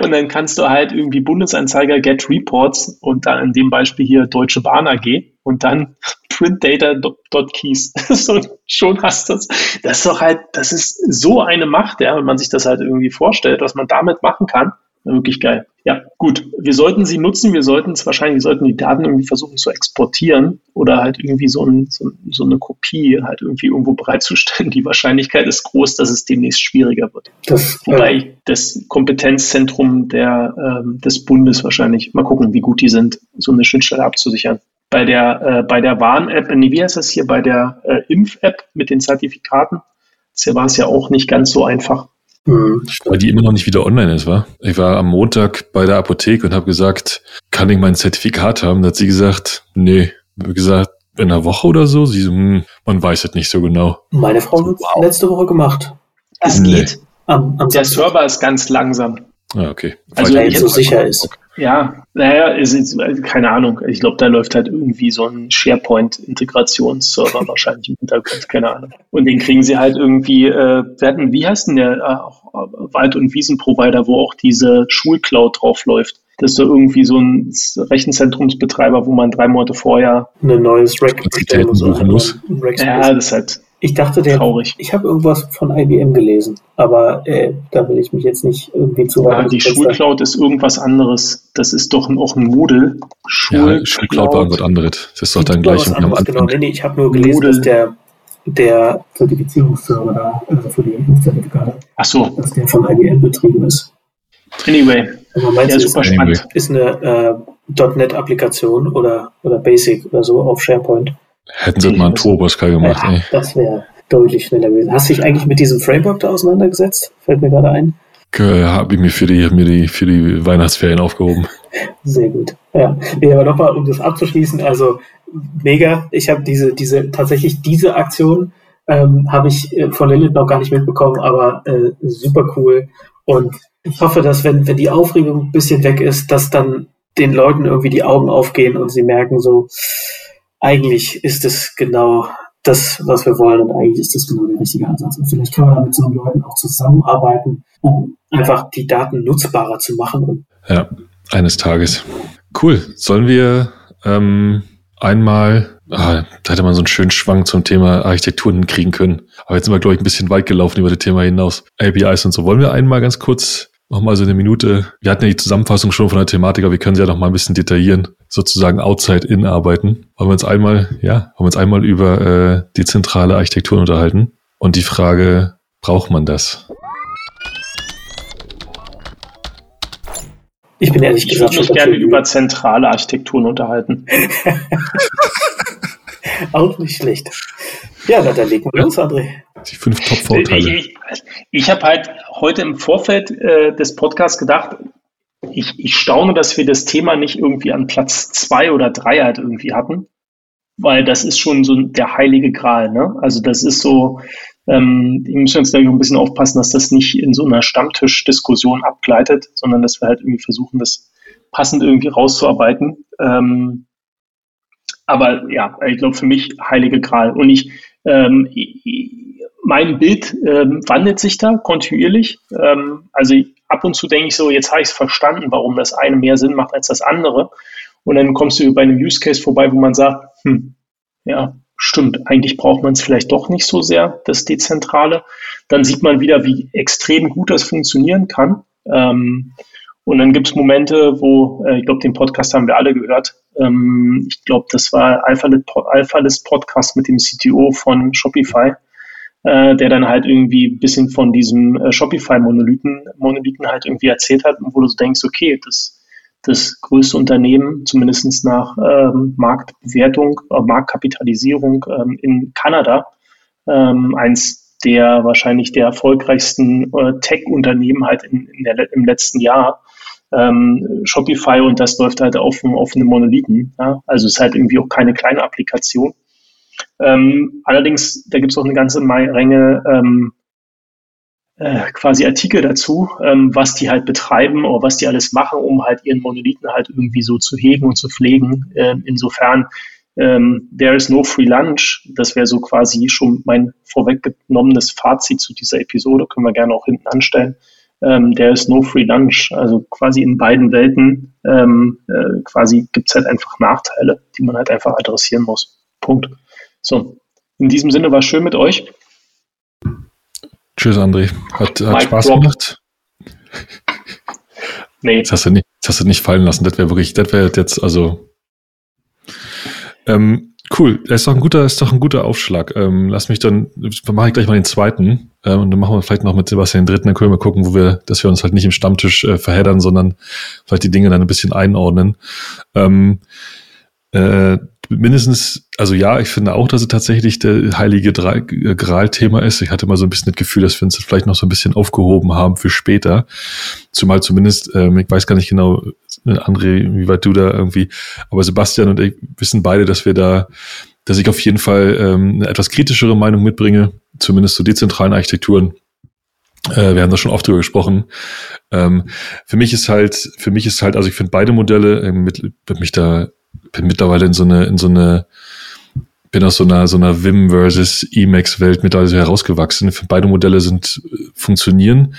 Speaker 1: Und dann kannst du halt irgendwie Bundesanzeiger get reports und dann in dem Beispiel hier Deutsche Bahn AG und dann printdata.keys. so, schon hast du das. Das ist doch halt, das ist so eine Macht, ja, wenn man sich das halt irgendwie vorstellt, was man damit machen kann. Wirklich geil. Ja, gut. Wir sollten sie nutzen. Wir sollten es wahrscheinlich, wir sollten die Daten irgendwie versuchen zu exportieren oder halt irgendwie so, ein, so, so, eine Kopie halt irgendwie irgendwo bereitzustellen. Die Wahrscheinlichkeit ist groß, dass es demnächst schwieriger wird. Das, Wobei äh, das Kompetenzzentrum der, ähm, des Bundes wahrscheinlich, mal gucken, wie gut die sind, so eine Schnittstelle abzusichern. Bei der, äh, bei der Warn-App, nee, wie heißt das hier, bei der äh, Impf-App mit den Zertifikaten, das war es ja auch nicht ganz so einfach.
Speaker 3: Mhm. Weil die immer noch nicht wieder online ist, war? Ich war am Montag bei der Apotheke und habe gesagt, kann ich mein Zertifikat haben? Da hat sie gesagt, nee. Wie gesagt, in einer Woche oder so. Sie so, hm, man weiß es nicht so genau.
Speaker 2: Meine Frau hat wow. letzte Woche gemacht.
Speaker 1: Das nee. geht. Am, am der Server ist ganz langsam.
Speaker 3: Ah, okay.
Speaker 2: Also, es so sicher ist.
Speaker 1: Ja, naja, ist, ist, keine Ahnung. Ich glaube, da läuft halt irgendwie so ein SharePoint-Integrationsserver wahrscheinlich im Hintergrund, keine Ahnung. Und den kriegen sie halt irgendwie, äh, werden, wie heißt denn der äh, Wald- und Wiesenprovider, wo auch diese Schulcloud drauf läuft? Das ist so irgendwie so ein Rechenzentrumsbetreiber, wo man drei Monate vorher
Speaker 2: ein neues Rack
Speaker 3: bestellen muss.
Speaker 1: Ja, das ist halt
Speaker 2: ich dachte, der, Traurig. ich habe irgendwas von IBM gelesen, aber äh, da will ich mich jetzt nicht irgendwie zu
Speaker 1: weit. Ja, die Schulcloud ist irgendwas anderes. Das ist doch auch ein Moodle.
Speaker 3: Schul ja, Schulcloud war irgendwas anderes. Das ist doch dann gleich
Speaker 2: am Anfang. Genau, nee, nee, ich habe nur gelesen, Moodle. dass der, der Zertifizierungsserver da, also für die Zertifikate,
Speaker 1: Ach so.
Speaker 2: dass der von IBM betrieben ist.
Speaker 1: Anyway,
Speaker 2: also meinst ja, super ist, spannend. Ist eine äh, .NET-Applikation oder, oder Basic oder so auf SharePoint.
Speaker 3: Hätten sie mal einen Turbo-Pascal gemacht, ja, ey.
Speaker 2: Das wäre deutlich schneller gewesen. Hast du dich eigentlich mit diesem Framework da auseinandergesetzt? Fällt mir gerade ein.
Speaker 3: Habe ich mir für die, mir die, für die Weihnachtsferien aufgehoben.
Speaker 2: Sehr gut. Ja. Nee, aber nochmal, um das abzuschließen, also mega. Ich habe diese, diese, tatsächlich diese Aktion ähm, habe ich äh, von Lilith noch gar nicht mitbekommen, aber äh, super cool. Und ich hoffe, dass wenn, wenn die Aufregung ein bisschen weg ist, dass dann den Leuten irgendwie die Augen aufgehen und sie merken so, eigentlich ist es genau das, was wir wollen und eigentlich ist das genau der richtige Ansatz. Und vielleicht können wir da mit so Leuten auch zusammenarbeiten, um einfach die Daten nutzbarer zu machen.
Speaker 3: Ja, eines Tages. Cool. Sollen wir ähm, einmal, ah, da hätte man so einen schönen Schwang zum Thema Architekturen kriegen können. Aber jetzt sind wir, glaube ich, ein bisschen weit gelaufen über das Thema hinaus. APIs und so. Wollen wir einmal ganz kurz nochmal so eine Minute. Wir hatten ja die Zusammenfassung schon von der Thematik, aber wir können sie ja noch mal ein bisschen detaillieren, sozusagen outside-in arbeiten. Wollen wir uns einmal, ja, wollen wir uns einmal über äh, die zentrale Architektur unterhalten und die Frage, braucht man das?
Speaker 2: Ich bin ehrlich
Speaker 1: gesagt. Ich würde mich gerne über zentrale Architekturen unterhalten.
Speaker 2: Auch nicht schlecht. Ja, na, dann legen wir los, André.
Speaker 3: Die fünf Top-Vorteile.
Speaker 1: Ich, ich, ich habe halt heute im Vorfeld äh, des Podcasts gedacht, ich, ich staune, dass wir das Thema nicht irgendwie an Platz zwei oder drei halt irgendwie hatten, weil das ist schon so der heilige Gral. Ne? Also das ist so, ähm, wir müssen uns da ein bisschen aufpassen, dass das nicht in so einer Stammtischdiskussion abgleitet, sondern dass wir halt irgendwie versuchen, das passend irgendwie rauszuarbeiten. Ähm, aber ja, ich glaube für mich heilige Gral. Und ich, ähm, mein Bild ähm, wandelt sich da kontinuierlich. Ähm, also ab und zu denke ich so, jetzt habe ich es verstanden, warum das eine mehr Sinn macht als das andere. Und dann kommst du bei einem Use Case vorbei, wo man sagt, hm, ja, stimmt, eigentlich braucht man es vielleicht doch nicht so sehr, das Dezentrale. Dann sieht man wieder, wie extrem gut das funktionieren kann. Ähm, und dann gibt es Momente, wo, äh, ich glaube, den Podcast haben wir alle gehört. Ähm, ich glaube, das war Alphalist Podcast mit dem CTO von Shopify äh, der dann halt irgendwie ein bisschen von diesem äh, Shopify-Monolithen Monolithen halt irgendwie erzählt hat, wo du so denkst, okay, das, das größte Unternehmen, zumindest nach ähm, Marktbewertung, äh, Marktkapitalisierung ähm, in Kanada, ähm, eins der wahrscheinlich der erfolgreichsten äh, Tech-Unternehmen halt in, in der, im letzten Jahr. Ähm, Shopify und das läuft halt auf, auf einem Monolithen. Ja? Also ist halt irgendwie auch keine kleine Applikation. Ähm, allerdings, da gibt es auch eine ganze Menge ähm, äh, quasi Artikel dazu, ähm, was die halt betreiben oder was die alles machen, um halt ihren Monolithen halt irgendwie so zu hegen und zu pflegen. Ähm, insofern, ähm, there is no free lunch. Das wäre so quasi schon mein vorweggenommenes Fazit zu dieser Episode. Können wir gerne auch hinten anstellen. Ähm, there is no free lunch. Also quasi in beiden Welten ähm, äh, quasi gibt es halt einfach Nachteile, die man halt einfach adressieren muss. Punkt. So, in diesem Sinne war es schön mit euch.
Speaker 3: Tschüss, André. Hat, hat Spaß drop. gemacht. nee. Das hast, du nicht, das hast du nicht fallen lassen. Das wäre wirklich, das wäre jetzt, also. Ähm, Cool, das ist doch ein guter, ist doch ein guter Aufschlag. Ähm, lass mich dann, mache ich gleich mal den zweiten ähm, und dann machen wir vielleicht noch mit Sebastian den dritten, dann können wir mal gucken, wo wir, dass wir uns halt nicht im Stammtisch äh, verheddern, sondern vielleicht die Dinge dann ein bisschen einordnen. Ähm, äh, mindestens, also ja, ich finde auch, dass es tatsächlich der heilige äh, Gral-Thema ist. Ich hatte mal so ein bisschen das Gefühl, dass wir uns das vielleicht noch so ein bisschen aufgehoben haben für später. Zumal zumindest, ähm, ich weiß gar nicht genau, André, wie weit du da irgendwie, aber Sebastian und ich wissen beide, dass wir da, dass ich auf jeden Fall ähm, eine etwas kritischere Meinung mitbringe, zumindest zu dezentralen Architekturen. Äh, wir haben da schon oft drüber gesprochen. Ähm, für mich ist halt, für mich ist halt, also ich finde beide Modelle, äh, mit, mich da bin mittlerweile in so eine, in so eine, bin aus so einer, so einer Vim versus Emacs Welt mittlerweile herausgewachsen. Beide Modelle sind, äh, funktionieren.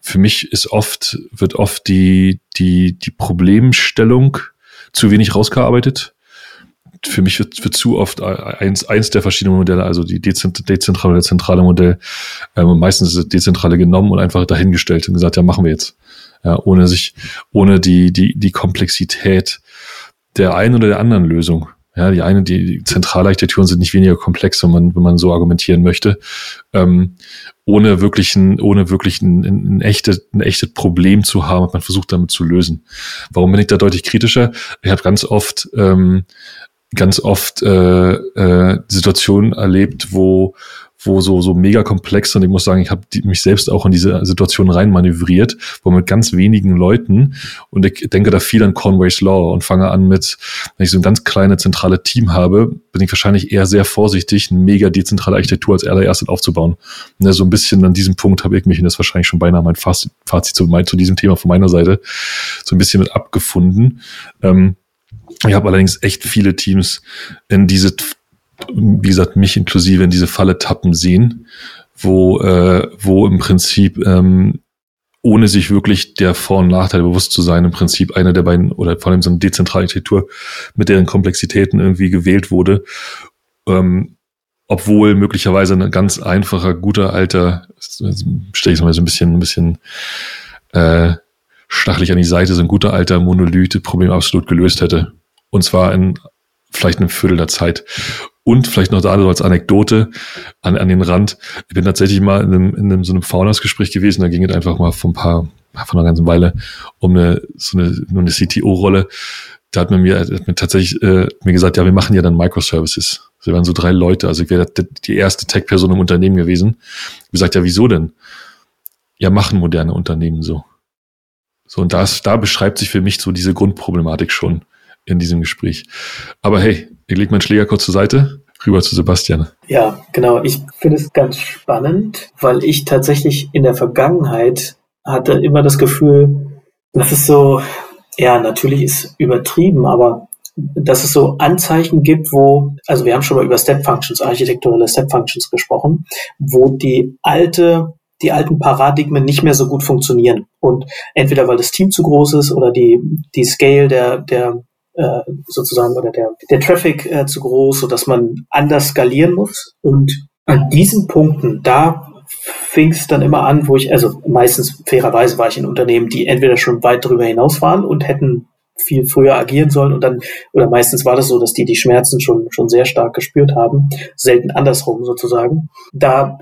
Speaker 3: Für mich ist oft, wird oft die, die, die Problemstellung zu wenig rausgearbeitet. Für mich wird, wird zu oft eins, eins der verschiedenen Modelle, also die dezentrale oder zentrale Modell, ähm, meistens ist das dezentrale genommen und einfach dahingestellt und gesagt, ja, machen wir jetzt. Ja, ohne sich, ohne die, die, die Komplexität der einen oder der anderen Lösung. Ja, die eine, die, die Zentralarchitekturen sind nicht weniger komplex, wenn man, wenn man so argumentieren möchte, ähm, ohne wirklich ein, ohne wirklich ein, ein, ein, echtes, ein echtes Problem zu haben, man versucht damit zu lösen. Warum bin ich da deutlich kritischer? Ich habe ganz oft, ähm, ganz oft äh, äh, Situationen erlebt, wo wo so, so mega komplex und ich muss sagen, ich habe mich selbst auch in diese Situation reinmanövriert, wo mit ganz wenigen Leuten und ich denke da viel an Conway's Law und fange an mit, wenn ich so ein ganz kleines zentrales Team habe, bin ich wahrscheinlich eher sehr vorsichtig, eine mega dezentrale Architektur als allererstes aufzubauen. Und so ein bisschen an diesem Punkt habe ich mich, und das ist wahrscheinlich schon beinahe mein Fazit, Fazit zu, zu diesem Thema von meiner Seite, so ein bisschen mit abgefunden. Ähm, ich habe allerdings echt viele Teams in diese wie gesagt, mich inklusive in diese Falle tappen sehen, wo, äh, wo im Prinzip, ähm, ohne sich wirklich der Vor- und Nachteile bewusst zu sein, im Prinzip einer der beiden, oder vor allem so eine dezentrale Architektur, mit deren Komplexitäten irgendwie gewählt wurde, ähm, obwohl möglicherweise ein ganz einfacher, guter alter, stelle ich es mal so ein bisschen, ein bisschen äh, stachelig an die Seite, so ein guter alter Monolith-Problem absolut gelöst hätte. Und zwar in vielleicht einem Viertel der Zeit. Und vielleicht noch da so als Anekdote an, an den Rand. Ich bin tatsächlich mal in einem, in einem so einem Founders-Gespräch gewesen, da ging es einfach mal von ein paar, von einer ganzen Weile um eine, so eine, nur eine CTO-Rolle. Da hat man mir, hat mir tatsächlich äh, mir gesagt, ja, wir machen ja dann Microservices. Wir waren so drei Leute, also ich wäre die erste Tech-Person im Unternehmen gewesen. Ich gesagt, ja, wieso denn? Ja, machen moderne Unternehmen so. So, und das, da beschreibt sich für mich so diese Grundproblematik schon in diesem Gespräch. Aber hey, ich lege meinen Schläger kurz zur Seite, rüber zu Sebastian.
Speaker 2: Ja, genau. Ich finde es ganz spannend, weil ich tatsächlich in der Vergangenheit hatte immer das Gefühl, dass es so, ja, natürlich ist übertrieben, aber dass es so Anzeichen gibt, wo, also wir haben schon mal über Step Functions, architekturelle Step Functions gesprochen, wo die alte die alten Paradigmen nicht mehr so gut funktionieren. Und entweder weil das Team zu groß ist oder die, die Scale der, der äh, sozusagen oder der, der Traffic äh, zu groß, so dass man anders skalieren muss. Und an diesen Punkten, da fing es dann immer an, wo ich, also meistens fairerweise war ich in Unternehmen, die entweder schon weit darüber hinaus waren und hätten viel früher agieren sollen. Und dann, oder meistens war das so, dass die die Schmerzen schon, schon sehr stark gespürt haben, selten andersrum sozusagen. Da,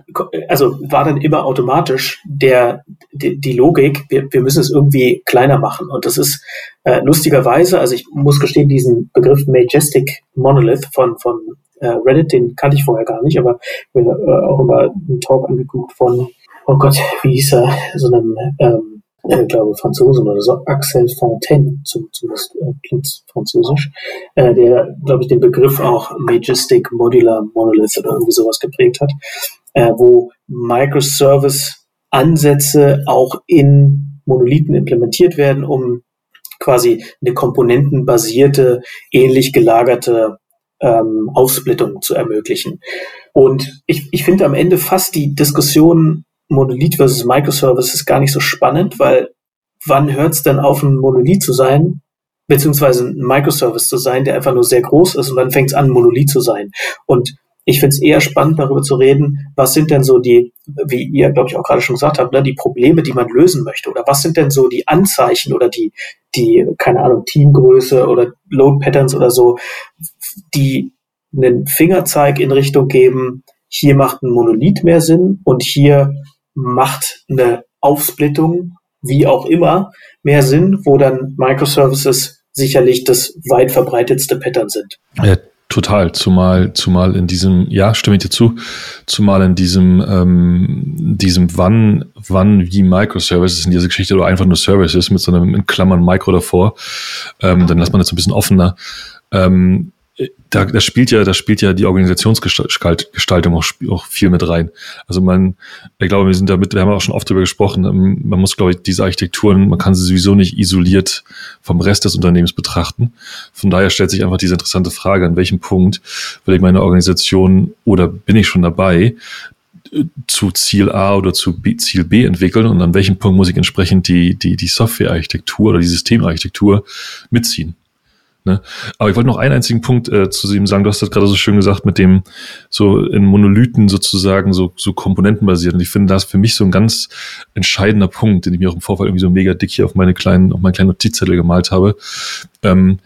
Speaker 2: also war dann immer automatisch der, die, die Logik, wir, wir müssen es irgendwie kleiner machen. Und das ist äh, lustigerweise, also ich muss gestehen, diesen Begriff Majestic Monolith von, von äh, Reddit, den kannte ich vorher gar nicht, aber mir äh, auch immer einen Talk angeguckt von, oh Gott, wie hieß er, so einem, ähm, äh, glaube Franzosen oder so, Axel Fontaine, zumindest äh, klingt französisch, äh, der, glaube ich, den Begriff auch Majestic Modular Monolith oder irgendwie sowas geprägt hat, äh, wo Microservice-Ansätze auch in Monolithen implementiert werden, um quasi eine komponentenbasierte, ähnlich gelagerte ähm, Aufsplittung zu ermöglichen. Und ich, ich finde am Ende fast die Diskussion Monolith versus Microservice ist gar nicht so spannend, weil wann hört es denn auf, ein Monolith zu sein, beziehungsweise ein Microservice zu sein, der einfach nur sehr groß ist und dann fängt es an, ein Monolith zu sein. Und ich finde es eher spannend, darüber zu reden, was sind denn so die, wie ihr, glaube ich, auch gerade schon gesagt habt, ne, die Probleme, die man lösen möchte. Oder was sind denn so die Anzeichen oder die, die, keine Ahnung, Teamgröße oder Load Patterns oder so, die einen Fingerzeig in Richtung geben, hier macht ein Monolith mehr Sinn und hier macht eine Aufsplittung, wie auch immer, mehr Sinn, wo dann Microservices sicherlich das weit verbreitetste Pattern sind.
Speaker 3: Ja, total. Zumal, zumal in diesem, ja, stimme ich dir zu, zumal in diesem, ähm, diesem wann, wann wie Microservices in dieser Geschichte oder einfach nur Services mit so einem in Klammern Micro davor, ähm, dann lässt man das ein bisschen offener. Ähm, da, da spielt ja, da spielt ja die Organisationsgestaltung auch, auch viel mit rein. Also man, ich glaube, wir sind damit, wir haben auch schon oft darüber gesprochen, ähm, man muss, glaube ich, diese Architekturen, man kann sie sowieso nicht isoliert vom Rest des Unternehmens betrachten. Von daher stellt sich einfach diese interessante Frage, an welchem Punkt will ich meine Organisation oder bin ich schon dabei, zu Ziel A oder zu B, Ziel B entwickeln und an welchem Punkt muss ich entsprechend die, die, die Softwarearchitektur oder die Systemarchitektur mitziehen. Ne? Aber ich wollte noch einen einzigen Punkt äh, zu ihm sagen. Du hast das gerade so schön gesagt mit dem so in Monolithen sozusagen so, so komponentenbasiert. Und ich finde, das ist für mich so ein ganz entscheidender Punkt, den ich mir auch im Vorfall irgendwie so mega dick hier auf meine kleinen, auf meinen kleinen Notizzettel gemalt habe. Ähm,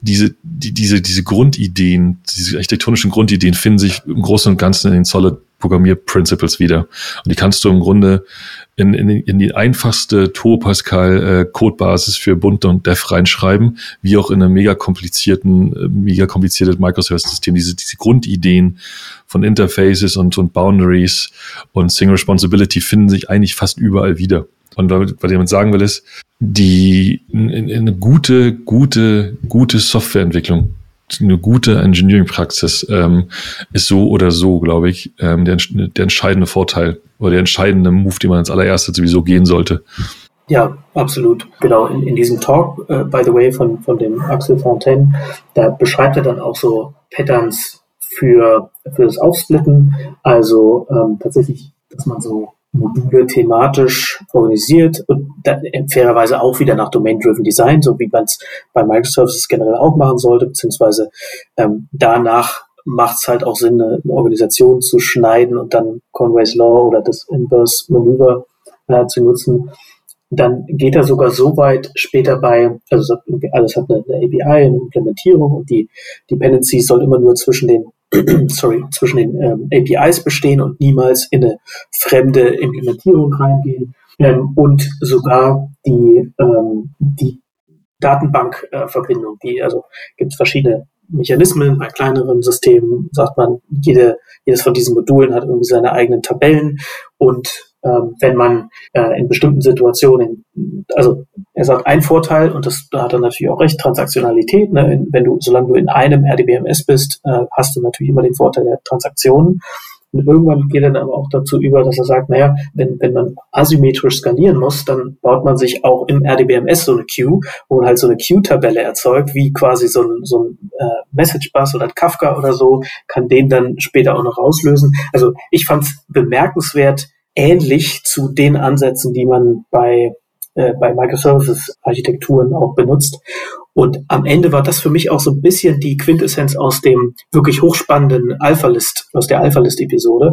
Speaker 3: diese, die, diese, diese Grundideen, diese architektonischen Grundideen finden sich im Großen und Ganzen in den Solid Programmierprinciples wieder. Und die kannst du im Grunde in, in, in die einfachste Turbo Pascal äh, für Bunte und Dev reinschreiben, wie auch in einem mega komplizierten, äh, mega kompliziertes Microservice-System. Diese, diese Grundideen von Interfaces und, und Boundaries und Single Responsibility finden sich eigentlich fast überall wieder. Und was ich damit sagen will, ist, die eine gute, gute, gute Softwareentwicklung eine gute Engineering-Praxis ähm, ist so oder so, glaube ich, ähm, der, der entscheidende Vorteil oder der entscheidende Move, den man als allererstes sowieso gehen sollte.
Speaker 2: Ja, absolut. Genau, in, in diesem Talk, äh, by the way, von, von dem Axel Fontaine, da beschreibt er dann auch so Patterns für, für das Aufsplitten. Also ähm, tatsächlich, dass man so Module thematisch organisiert und dann fairerweise auch wieder nach Domain-Driven Design, so wie man es bei Microservices generell auch machen sollte, beziehungsweise ähm, danach macht es halt auch Sinn, eine, Organisation zu schneiden und dann Conway's Law oder das Inverse Manöver äh, zu nutzen. Dann geht er sogar so weit später bei, also alles hat eine, eine API, eine Implementierung und die Dependencies soll immer nur zwischen den sorry, zwischen den ähm, APIs bestehen und niemals in eine fremde Implementierung reingehen. Ähm, und sogar die, ähm, die Datenbankverbindung, äh, die, also gibt es verschiedene Mechanismen. Bei kleineren Systemen sagt man, jede, jedes von diesen Modulen hat irgendwie seine eigenen Tabellen und wenn man äh, in bestimmten Situationen, also er sagt ein Vorteil, und das da hat er natürlich auch recht, Transaktionalität, ne, wenn du, solange du in einem RDBMS bist, äh, hast du natürlich immer den Vorteil der Transaktionen. Und irgendwann geht er dann aber auch dazu über, dass er sagt, naja, wenn, wenn man asymmetrisch skalieren muss, dann baut man sich auch im RDBMS so eine Queue, wo man halt so eine Queue-Tabelle erzeugt, wie quasi so ein, so ein äh, Message-Bus oder ein Kafka oder so, kann den dann später auch noch auslösen. Also ich fand es bemerkenswert, ähnlich zu den Ansätzen, die man bei, äh, bei Microservices-Architekturen auch benutzt. Und am Ende war das für mich auch so ein bisschen die Quintessenz aus dem wirklich hochspannenden Alpha-List, aus der Alpha-List-Episode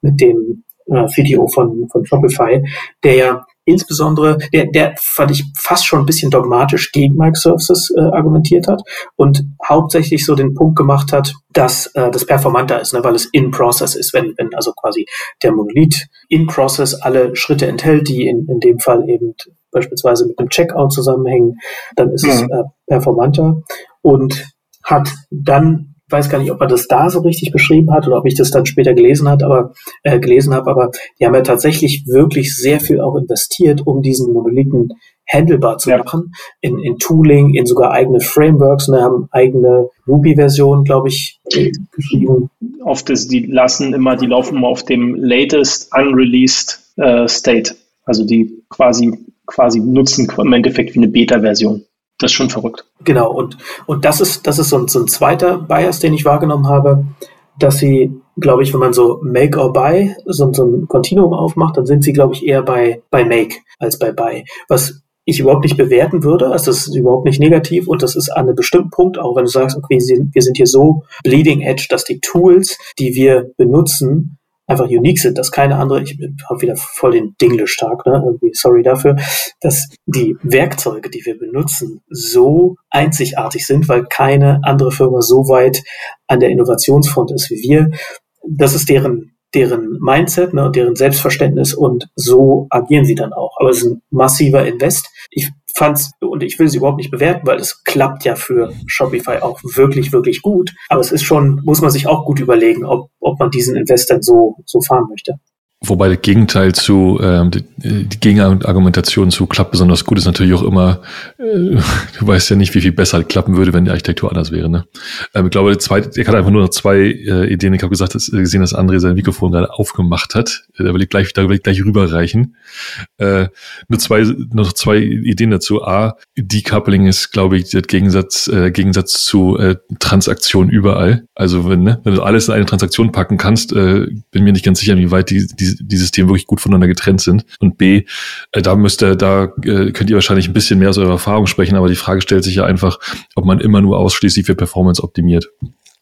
Speaker 2: mit dem äh, Video von, von Shopify, der ja insbesondere, der, der fand ich fast schon ein bisschen dogmatisch gegen Microservices äh, argumentiert hat und hauptsächlich so den Punkt gemacht hat, dass äh, das performanter ist, ne, weil es in Process ist, wenn, wenn also quasi der Monolith in Process alle Schritte enthält, die in, in dem Fall eben beispielsweise mit einem Checkout zusammenhängen, dann ist mhm. es äh, performanter und hat dann weiß gar nicht, ob er das da so richtig beschrieben hat oder ob ich das dann später gelesen hat, aber äh, gelesen habe, aber die haben ja tatsächlich wirklich sehr viel auch investiert, um diesen Monolithen handelbar zu ja. machen, in, in Tooling, in sogar eigene Frameworks, ne, haben eigene Ruby-Versionen, glaube ich, geschrieben.
Speaker 1: Auf das, die lassen immer, die laufen immer auf dem latest unreleased äh, State. Also die quasi, quasi nutzen im Endeffekt wie eine Beta-Version. Das ist schon verrückt.
Speaker 2: Genau, und, und das ist, das ist so ein, so ein zweiter Bias, den ich wahrgenommen habe, dass sie, glaube ich, wenn man so Make or Buy, so, so ein Kontinuum aufmacht, dann sind sie, glaube ich, eher bei, bei Make als bei Buy. Was ich überhaupt nicht bewerten würde, also das ist überhaupt nicht negativ und das ist an einem bestimmten Punkt, auch wenn du sagst, okay, wir sind hier so bleeding edge, dass die Tools, die wir benutzen, einfach unique sind, dass keine andere, ich habe wieder voll den Dingle stark, ne? irgendwie sorry dafür, dass die Werkzeuge, die wir benutzen, so einzigartig sind, weil keine andere Firma so weit an der Innovationsfront ist wie wir. Das ist deren deren Mindset ne, und deren Selbstverständnis und so agieren sie dann auch. Aber es ist ein massiver Invest. Ich fand's, und ich will sie überhaupt nicht bewerten, weil es klappt ja für Shopify auch wirklich, wirklich gut. Aber es ist schon, muss man sich auch gut überlegen, ob, ob man diesen Invest dann so, so fahren möchte.
Speaker 3: Wobei der Gegenteil zu, ähm, die, die Gegenargumentation zu klappt besonders gut ist natürlich auch immer, äh, du weißt ja nicht, wie viel besser klappen würde, wenn die Architektur anders wäre. Ne? Ähm, ich glaube, zwei, er hat einfach nur noch zwei äh, Ideen. Ich habe gesagt, dass, äh, gesehen, dass André sein Mikrofon gerade aufgemacht hat. Äh, da will ich gleich, da will ich gleich rüberreichen. Äh, nur zwei, noch zwei Ideen dazu. A, Decoupling ist, glaube ich, der Gegensatz, äh, Gegensatz zu äh, Transaktionen überall. Also wenn, ne, wenn du alles in eine Transaktion packen kannst, äh, bin mir nicht ganz sicher, wie weit die, die die, die Systeme wirklich gut voneinander getrennt sind. Und B, äh, da müsste, da äh, könnt ihr wahrscheinlich ein bisschen mehr aus eurer Erfahrung sprechen, aber die Frage stellt sich ja einfach, ob man immer nur ausschließlich für Performance optimiert.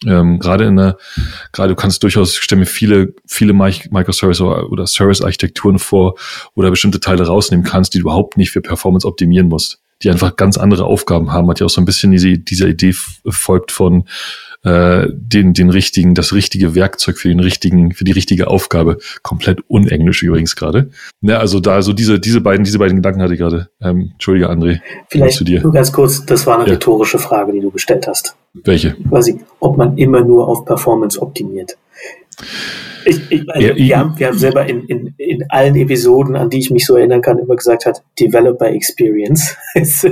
Speaker 3: Ähm, gerade in der, gerade du kannst durchaus, ich stelle mir viele, viele Microservice oder, Service-Architekturen vor, oder bestimmte Teile rausnehmen kannst, die du überhaupt nicht für Performance optimieren musst, die einfach ganz andere Aufgaben haben, hat ja auch so ein bisschen diese, dieser Idee folgt von äh, den, den richtigen, das richtige Werkzeug für den richtigen, für die richtige Aufgabe. Komplett unenglisch übrigens gerade. Ja, also da, also diese, diese beiden, diese beiden Gedanken hatte ich gerade. Ähm, Entschuldige, André.
Speaker 2: Vielleicht zu dir. nur ganz kurz, das war eine ja. rhetorische Frage, die du gestellt hast.
Speaker 3: Welche?
Speaker 2: Quasi, ob man immer nur auf Performance optimiert. Ich, ich, also ja, wir, haben, wir haben selber in, in, in allen Episoden, an die ich mich so erinnern kann, immer gesagt hat, Developer Experience ist,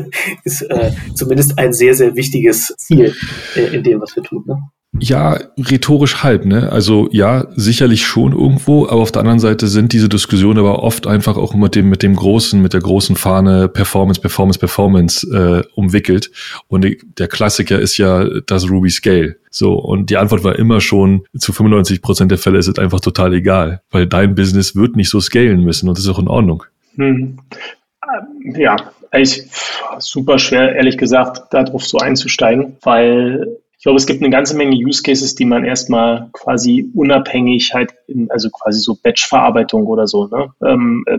Speaker 2: ist äh, zumindest ein sehr, sehr wichtiges Ziel äh, in dem, was wir tun. Ne?
Speaker 3: Ja, rhetorisch halb, ne? Also ja, sicherlich schon irgendwo, aber auf der anderen Seite sind diese Diskussionen aber oft einfach auch mit dem, mit dem großen, mit der großen Fahne Performance, Performance, Performance äh, umwickelt. Und der Klassiker ist ja das Ruby Scale. So, und die Antwort war immer schon, zu 95 Prozent der Fälle ist es einfach total egal, weil dein Business wird nicht so scalen müssen und das ist auch in Ordnung. Hm.
Speaker 1: Ja, ich, super schwer, ehrlich gesagt, darauf so einzusteigen, weil ich glaube, es gibt eine ganze Menge Use Cases, die man erstmal quasi unabhängig halt, in, also quasi so Batch-Verarbeitung oder so, ne, ähm, äh,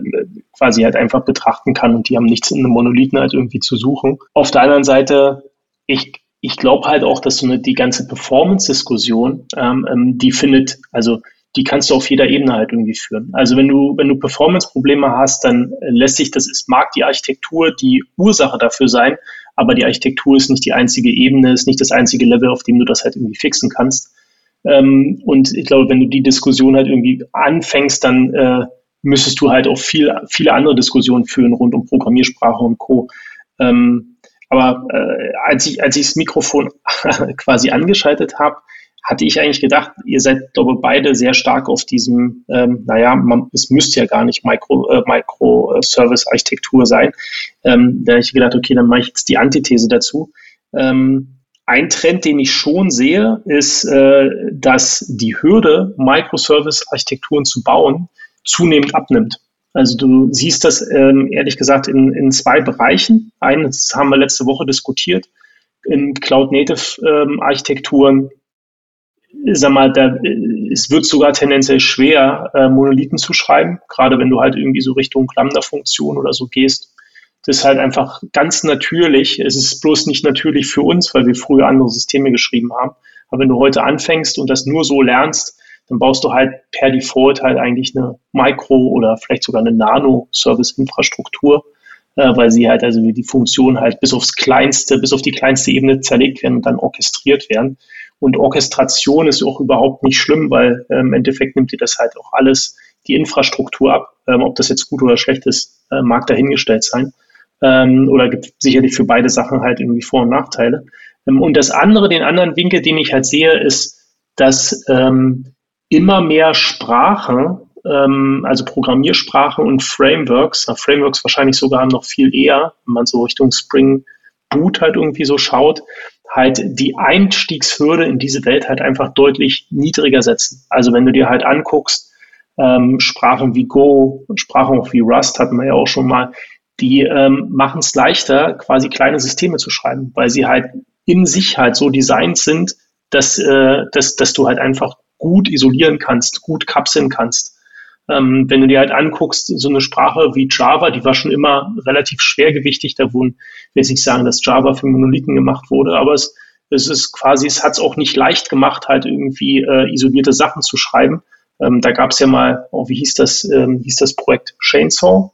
Speaker 1: quasi halt einfach betrachten kann und die haben nichts in einem Monolithen halt irgendwie zu suchen. Auf der anderen Seite, ich, ich glaube halt auch, dass so eine, die ganze Performance-Diskussion, ähm, ähm, die findet, also die kannst du auf jeder Ebene halt irgendwie führen. Also wenn du, wenn du Performance-Probleme hast, dann lässt sich das, es mag die Architektur die Ursache dafür sein, aber die Architektur ist nicht die einzige Ebene, ist nicht das einzige Level, auf dem du das halt irgendwie fixen kannst. Ähm, und ich glaube, wenn du die Diskussion halt irgendwie anfängst, dann äh, müsstest du halt auch viel, viele andere Diskussionen führen rund um Programmiersprache und Co. Ähm, aber äh, als ich als ich das Mikrofon quasi angeschaltet habe, hatte ich eigentlich gedacht, ihr seid, glaube beide sehr stark auf diesem, ähm, naja, man, es müsste ja gar nicht Micro, äh, Microservice-Architektur sein. Ähm, da habe ich gedacht, okay, dann mache ich jetzt die Antithese dazu. Ähm, ein Trend, den ich schon sehe, ist, äh, dass die Hürde, Microservice-Architekturen zu bauen, zunehmend abnimmt. Also du siehst das ähm, ehrlich gesagt in, in zwei Bereichen. Eines haben wir letzte Woche diskutiert. In Cloud-Native-Architekturen sag mal, da, es wird sogar tendenziell schwer, äh, Monolithen zu schreiben, gerade wenn du halt irgendwie so Richtung Lambda-Funktion oder so gehst. Das ist halt einfach ganz natürlich. Es ist bloß nicht natürlich für uns, weil wir früher andere Systeme geschrieben haben. Aber wenn du heute anfängst und das nur so lernst, dann baust du halt per Default halt eigentlich eine Micro- oder vielleicht sogar eine Nano-Service-Infrastruktur, äh, weil sie halt also die Funktion halt bis aufs kleinste, bis auf die kleinste Ebene zerlegt werden und dann orchestriert werden. Und Orchestration ist auch überhaupt nicht schlimm, weil äh, im Endeffekt nimmt dir das halt auch alles die Infrastruktur ab. Ähm, ob das jetzt gut oder schlecht ist, äh, mag dahingestellt sein. Ähm, oder gibt sicherlich für beide Sachen halt irgendwie Vor- und Nachteile. Ähm, und das andere, den anderen Winkel, den ich halt sehe, ist, dass ähm, immer mehr Sprache, ähm, also Programmiersprache und Frameworks, Frameworks wahrscheinlich sogar noch viel eher, wenn man so Richtung Spring Boot halt irgendwie so schaut, halt die Einstiegshürde in diese Welt halt einfach deutlich niedriger setzen. Also wenn du dir halt anguckst, ähm, Sprachen wie Go, Sprachen auch wie Rust hatten wir ja auch schon mal, die ähm, machen es leichter, quasi kleine Systeme zu schreiben, weil sie halt in sich halt so designt sind, dass, äh, dass, dass du halt einfach gut isolieren kannst, gut kapseln kannst. Ähm, wenn du dir halt anguckst, so eine Sprache wie Java, die war schon immer relativ schwergewichtig. Da wurden, ich will jetzt nicht sagen, dass Java für Monolithen gemacht wurde, aber es, es ist quasi, es hat es auch nicht leicht gemacht, halt irgendwie äh, isolierte Sachen zu schreiben. Ähm, da gab es ja mal, oh, wie hieß das, ähm, hieß das Projekt Chainsaw,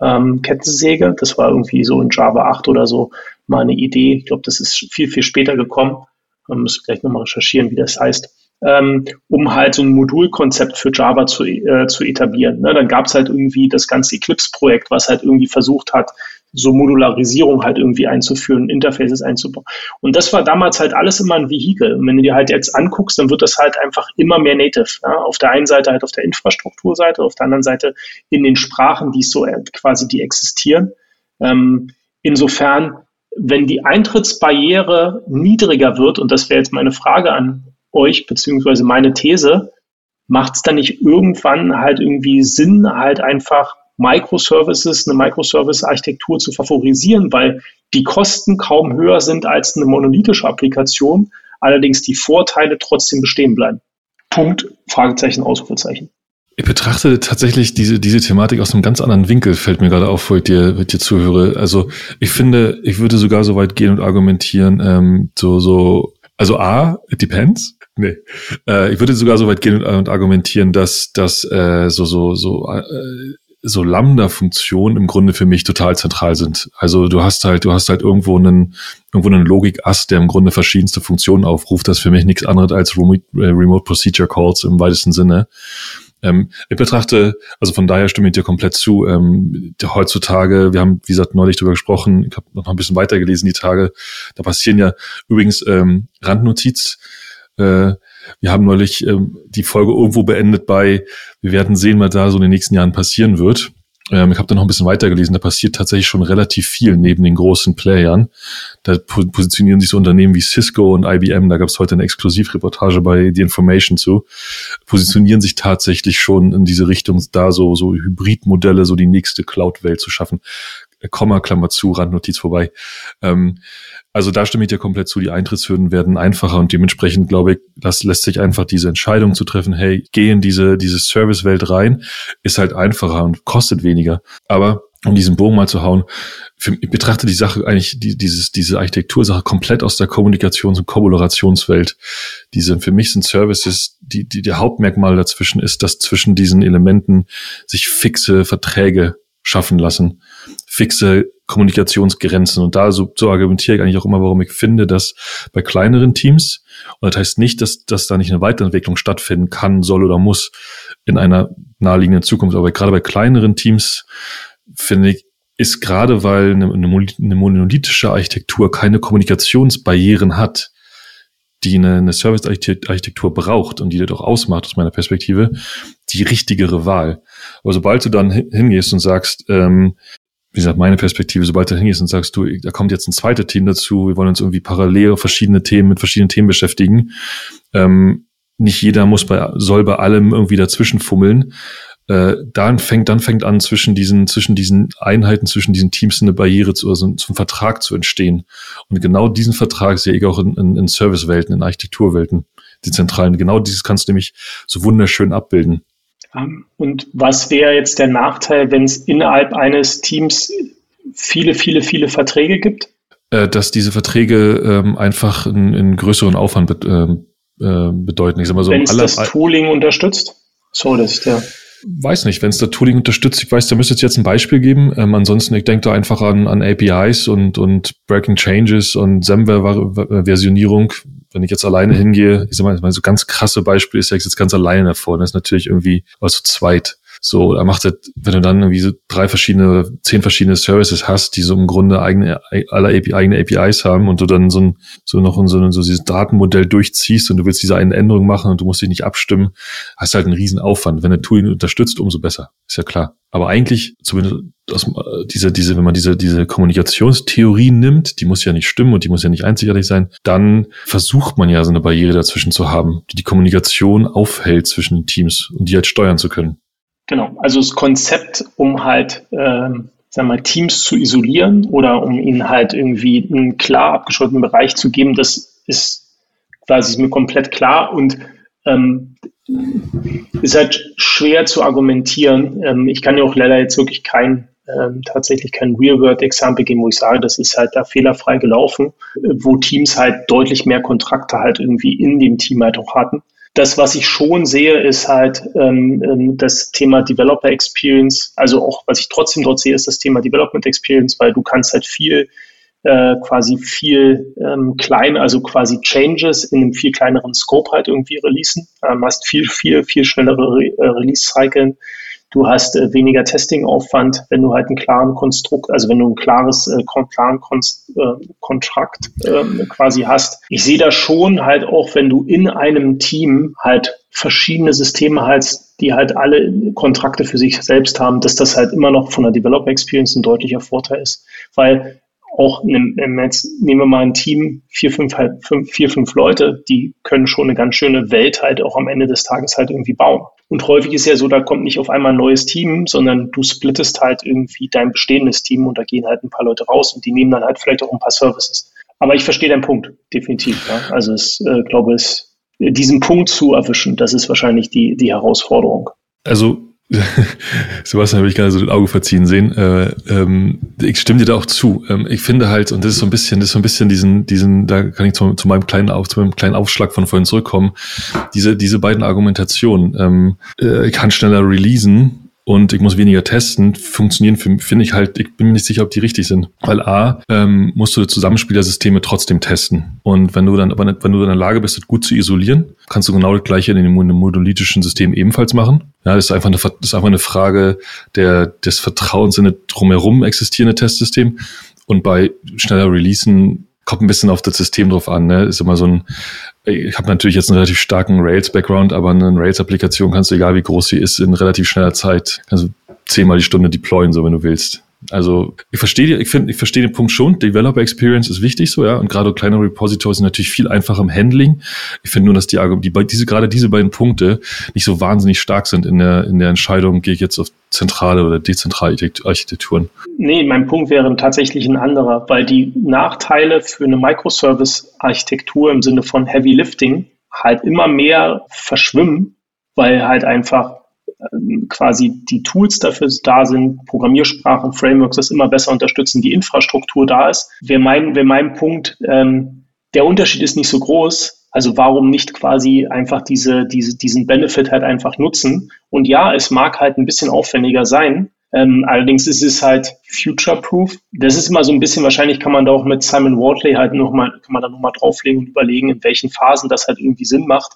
Speaker 1: ähm, Kettensäge. Das war irgendwie so in Java 8 oder so mal eine Idee. Ich glaube, das ist viel, viel später gekommen. Man muss gleich nochmal recherchieren, wie das heißt ähm, um halt so ein Modulkonzept für Java zu, äh, zu etablieren. Ne? Dann gab es halt irgendwie das ganze Eclipse-Projekt, was halt irgendwie versucht hat, so Modularisierung halt irgendwie einzuführen, Interfaces einzubauen. Und das war damals halt alles immer ein Vehikel. Und wenn du dir halt jetzt anguckst, dann wird das halt einfach immer mehr native. Ja? Auf der einen Seite halt auf der Infrastrukturseite, auf der anderen Seite in den Sprachen, die so äh, quasi die existieren. Ähm, insofern, wenn die Eintrittsbarriere niedriger wird, und das wäre jetzt meine Frage an, euch, beziehungsweise meine These, macht es dann nicht irgendwann halt irgendwie Sinn, halt einfach Microservices, eine Microservice-Architektur zu favorisieren, weil die Kosten kaum höher sind als eine monolithische Applikation, allerdings die Vorteile trotzdem bestehen bleiben. Punkt, Fragezeichen, Ausrufezeichen.
Speaker 3: Ich betrachte tatsächlich diese, diese Thematik aus einem ganz anderen Winkel, fällt mir gerade auf, wo ich dir, wo ich dir zuhöre. Also ich finde, ich würde sogar so weit gehen und argumentieren, ähm, so, so, also A, it depends. Nee. Äh, ich würde sogar so weit gehen und, und argumentieren, dass, dass äh, so, so, so, äh, so Lambda-Funktionen im Grunde für mich total zentral sind. Also du hast halt, du hast halt irgendwo einen, irgendwo einen Logik-Ast, der im Grunde verschiedenste Funktionen aufruft. Das ist für mich nichts anderes als Remote, äh, Remote Procedure Calls im weitesten Sinne. Ähm, ich betrachte, also von daher stimme ich dir komplett zu. Ähm, heutzutage, wir haben, wie gesagt, neulich darüber gesprochen, ich habe noch ein bisschen weitergelesen die Tage, da passieren ja übrigens ähm, Randnotiz, äh, wir haben neulich ähm, die Folge irgendwo beendet bei, wir werden sehen, was da so in den nächsten Jahren passieren wird. Ähm, ich habe da noch ein bisschen weitergelesen, da passiert tatsächlich schon relativ viel neben den großen Playern. Da positionieren sich so Unternehmen wie Cisco und IBM, da gab es heute eine Exklusivreportage bei The Information zu, positionieren sich tatsächlich schon in diese Richtung, da so, so Hybridmodelle, so die nächste Cloud-Welt zu schaffen. Komma, Klammer zu, Randnotiz vorbei. Ähm, also da stimme ich dir komplett zu. Die Eintrittshürden werden einfacher und dementsprechend glaube ich, das lässt sich einfach diese Entscheidung zu treffen, hey, geh in diese, diese Servicewelt rein, ist halt einfacher und kostet weniger. Aber um diesen Bogen mal zu hauen, für, ich betrachte die Sache eigentlich, die, dieses, diese Architektursache komplett aus der Kommunikations- und Kollaborationswelt. Diese, für mich sind Services, die, die, der Hauptmerkmal dazwischen ist, dass zwischen diesen Elementen sich fixe Verträge schaffen lassen, fixe Kommunikationsgrenzen. Und da so, so argumentiere ich eigentlich auch immer, warum ich finde, dass bei kleineren Teams, und das heißt nicht, dass, dass da nicht eine Weiterentwicklung stattfinden kann, soll oder muss in einer naheliegenden Zukunft, aber gerade bei kleineren Teams finde ich, ist gerade weil eine, eine monolithische Architektur keine Kommunikationsbarrieren hat, die eine, eine Service-Architektur braucht und die das auch ausmacht aus meiner Perspektive, die richtigere Wahl. Aber sobald du dann hingehst und sagst, ähm, wie gesagt, meine Perspektive, sobald du hingehst und sagst, du, da kommt jetzt ein zweites Team dazu, wir wollen uns irgendwie parallel verschiedene Themen mit verschiedenen Themen beschäftigen. Ähm, nicht jeder muss bei, soll bei allem irgendwie dazwischen fummeln. Äh, dann fängt, dann fängt an, zwischen diesen, zwischen diesen Einheiten, zwischen diesen Teams eine Barriere zu, also zum Vertrag zu entstehen. Und genau diesen Vertrag sehe ich auch in, in, in Servicewelten, in Architekturwelten, die zentralen. Genau dieses kannst du nämlich so wunderschön abbilden.
Speaker 1: Ähm, und was wäre jetzt der Nachteil, wenn es innerhalb eines Teams viele, viele, viele Verträge gibt?
Speaker 3: Äh, dass diese Verträge ähm, einfach einen, größeren Aufwand be äh, äh bedeuten. Ich
Speaker 1: sag mal so, wenn es das Tooling unterstützt? So, das ist der.
Speaker 3: Weiß nicht, wenn es da Tooling unterstützt, ich weiß, da müsste es jetzt ein Beispiel geben. Ähm, ansonsten, ich denke da einfach an, an APIs und, und Breaking Changes und SEMware-Versionierung wenn ich jetzt alleine hingehe, ich sag mal, so ganz krasse Beispiel ist ja jetzt ganz alleine davor. Das ist natürlich irgendwie, also zweit. So, da macht es, wenn du dann irgendwie so drei verschiedene, zehn verschiedene Services hast, die so im Grunde eigene, alle API, eigene APIs haben und du dann so ein, so noch so, ein, so dieses Datenmodell durchziehst und du willst diese eine Änderung machen und du musst dich nicht abstimmen, hast halt einen riesen Aufwand. Wenn der Tool ihn unterstützt, umso besser. Ist ja klar. Aber eigentlich, zumindest aus, äh, diese, diese, wenn man diese, diese Kommunikationstheorie nimmt, die muss ja nicht stimmen und die muss ja nicht einzigartig sein, dann versucht man ja so eine Barriere dazwischen zu haben, die die Kommunikation aufhält zwischen den Teams und die halt steuern zu können.
Speaker 1: Genau, also das Konzept, um halt, ähm, sagen wir mal, Teams zu isolieren oder um ihnen halt irgendwie einen klar abgeschotteten Bereich zu geben, das ist quasi mir komplett klar und ähm, ist halt schwer zu argumentieren. Ähm, ich kann ja auch leider jetzt wirklich kein ähm, tatsächlich kein Real-World-Example geben, wo ich sage, das ist halt da fehlerfrei gelaufen, wo Teams halt deutlich mehr Kontrakte halt irgendwie in dem Team halt auch hatten. Das, was ich schon sehe, ist halt ähm, ähm, das Thema Developer Experience. Also auch, was ich trotzdem dort sehe, ist das Thema Development Experience, weil du kannst halt viel äh, quasi viel ähm, klein, also quasi Changes in einem viel kleineren Scope halt irgendwie releasen. Ähm, hast viel, viel, viel schnellere Re äh, Release-Cyclen. Du hast äh, weniger Testing-Aufwand, wenn du halt einen klaren Konstrukt, also wenn du ein klares, äh, klaren Konst, äh, Kontrakt äh, quasi hast. Ich sehe da schon halt auch, wenn du in einem Team halt verschiedene Systeme halt, die halt alle Kontrakte für sich selbst haben, dass das halt immer noch von der Developer Experience ein deutlicher Vorteil ist. Weil auch im, im jetzt nehmen wir mal ein Team, vier fünf, halt, fünf, vier, fünf Leute, die können schon eine ganz schöne Welt halt auch am Ende des Tages halt irgendwie bauen. Und häufig ist ja so, da kommt nicht auf einmal ein neues Team, sondern du splittest halt irgendwie dein bestehendes Team und da gehen halt ein paar Leute raus und die nehmen dann halt vielleicht auch ein paar Services. Aber ich verstehe deinen Punkt, definitiv. Ja. Also ich äh, glaube, es, diesen Punkt zu erwischen, das ist wahrscheinlich die, die Herausforderung.
Speaker 3: Also Sebastian habe ich gerade so den Auge verziehen sehen. Äh, ähm, ich stimme dir da auch zu. Ähm, ich finde halt, und das ist so ein bisschen, das ist so ein bisschen diesen, diesen, da kann ich zu, zu meinem kleinen Auf, zu meinem kleinen Aufschlag von vorhin zurückkommen. Diese, diese beiden Argumentationen. Ähm, äh, ich kann schneller releasen und ich muss weniger testen, funktionieren, finde ich halt, ich bin mir nicht sicher, ob die richtig sind. Weil A, ähm, musst du Zusammenspielersysteme trotzdem testen. Und wenn du dann, aber wenn du in der Lage bist, das gut zu isolieren, kannst du genau das gleiche in einem monolithischen System ebenfalls machen. Ja, das ist einfach eine, das ist einfach eine Frage der, des Vertrauens in das drumherum existierende Testsystem. Und bei schneller Releasen kommt ein bisschen auf das System drauf an. Ne? Ist immer so ein, ich habe natürlich jetzt einen relativ starken Rails-Background, aber eine Rails-Applikation kannst du, egal wie groß sie ist, in relativ schneller Zeit, also zehnmal die Stunde deployen, so wenn du willst. Also ich verstehe, ich finde, ich verstehe den Punkt schon. Developer Experience ist wichtig so, ja. Und gerade kleinere Repositories sind natürlich viel einfacher im Handling. Ich finde nur, dass die, die diese gerade diese beiden Punkte nicht so wahnsinnig stark sind in der in der Entscheidung, gehe ich jetzt auf zentrale oder dezentrale Architekturen.
Speaker 1: Nee, mein Punkt wäre tatsächlich ein anderer, weil die Nachteile für eine Microservice-Architektur im Sinne von Heavy Lifting halt immer mehr verschwimmen, weil halt einfach quasi die Tools dafür da sind, Programmiersprachen, Frameworks das immer besser unterstützen, die Infrastruktur da ist. Wäre mein, wäre mein Punkt, ähm, der Unterschied ist nicht so groß. Also warum nicht quasi einfach diese, diese, diesen Benefit halt einfach nutzen? Und ja, es mag halt ein bisschen aufwendiger sein. Ähm, allerdings ist es halt future-proof. Das ist immer so ein bisschen, wahrscheinlich kann man da auch mit Simon Wardley halt nochmal, kann man da nochmal drauflegen und überlegen, in welchen Phasen das halt irgendwie Sinn macht.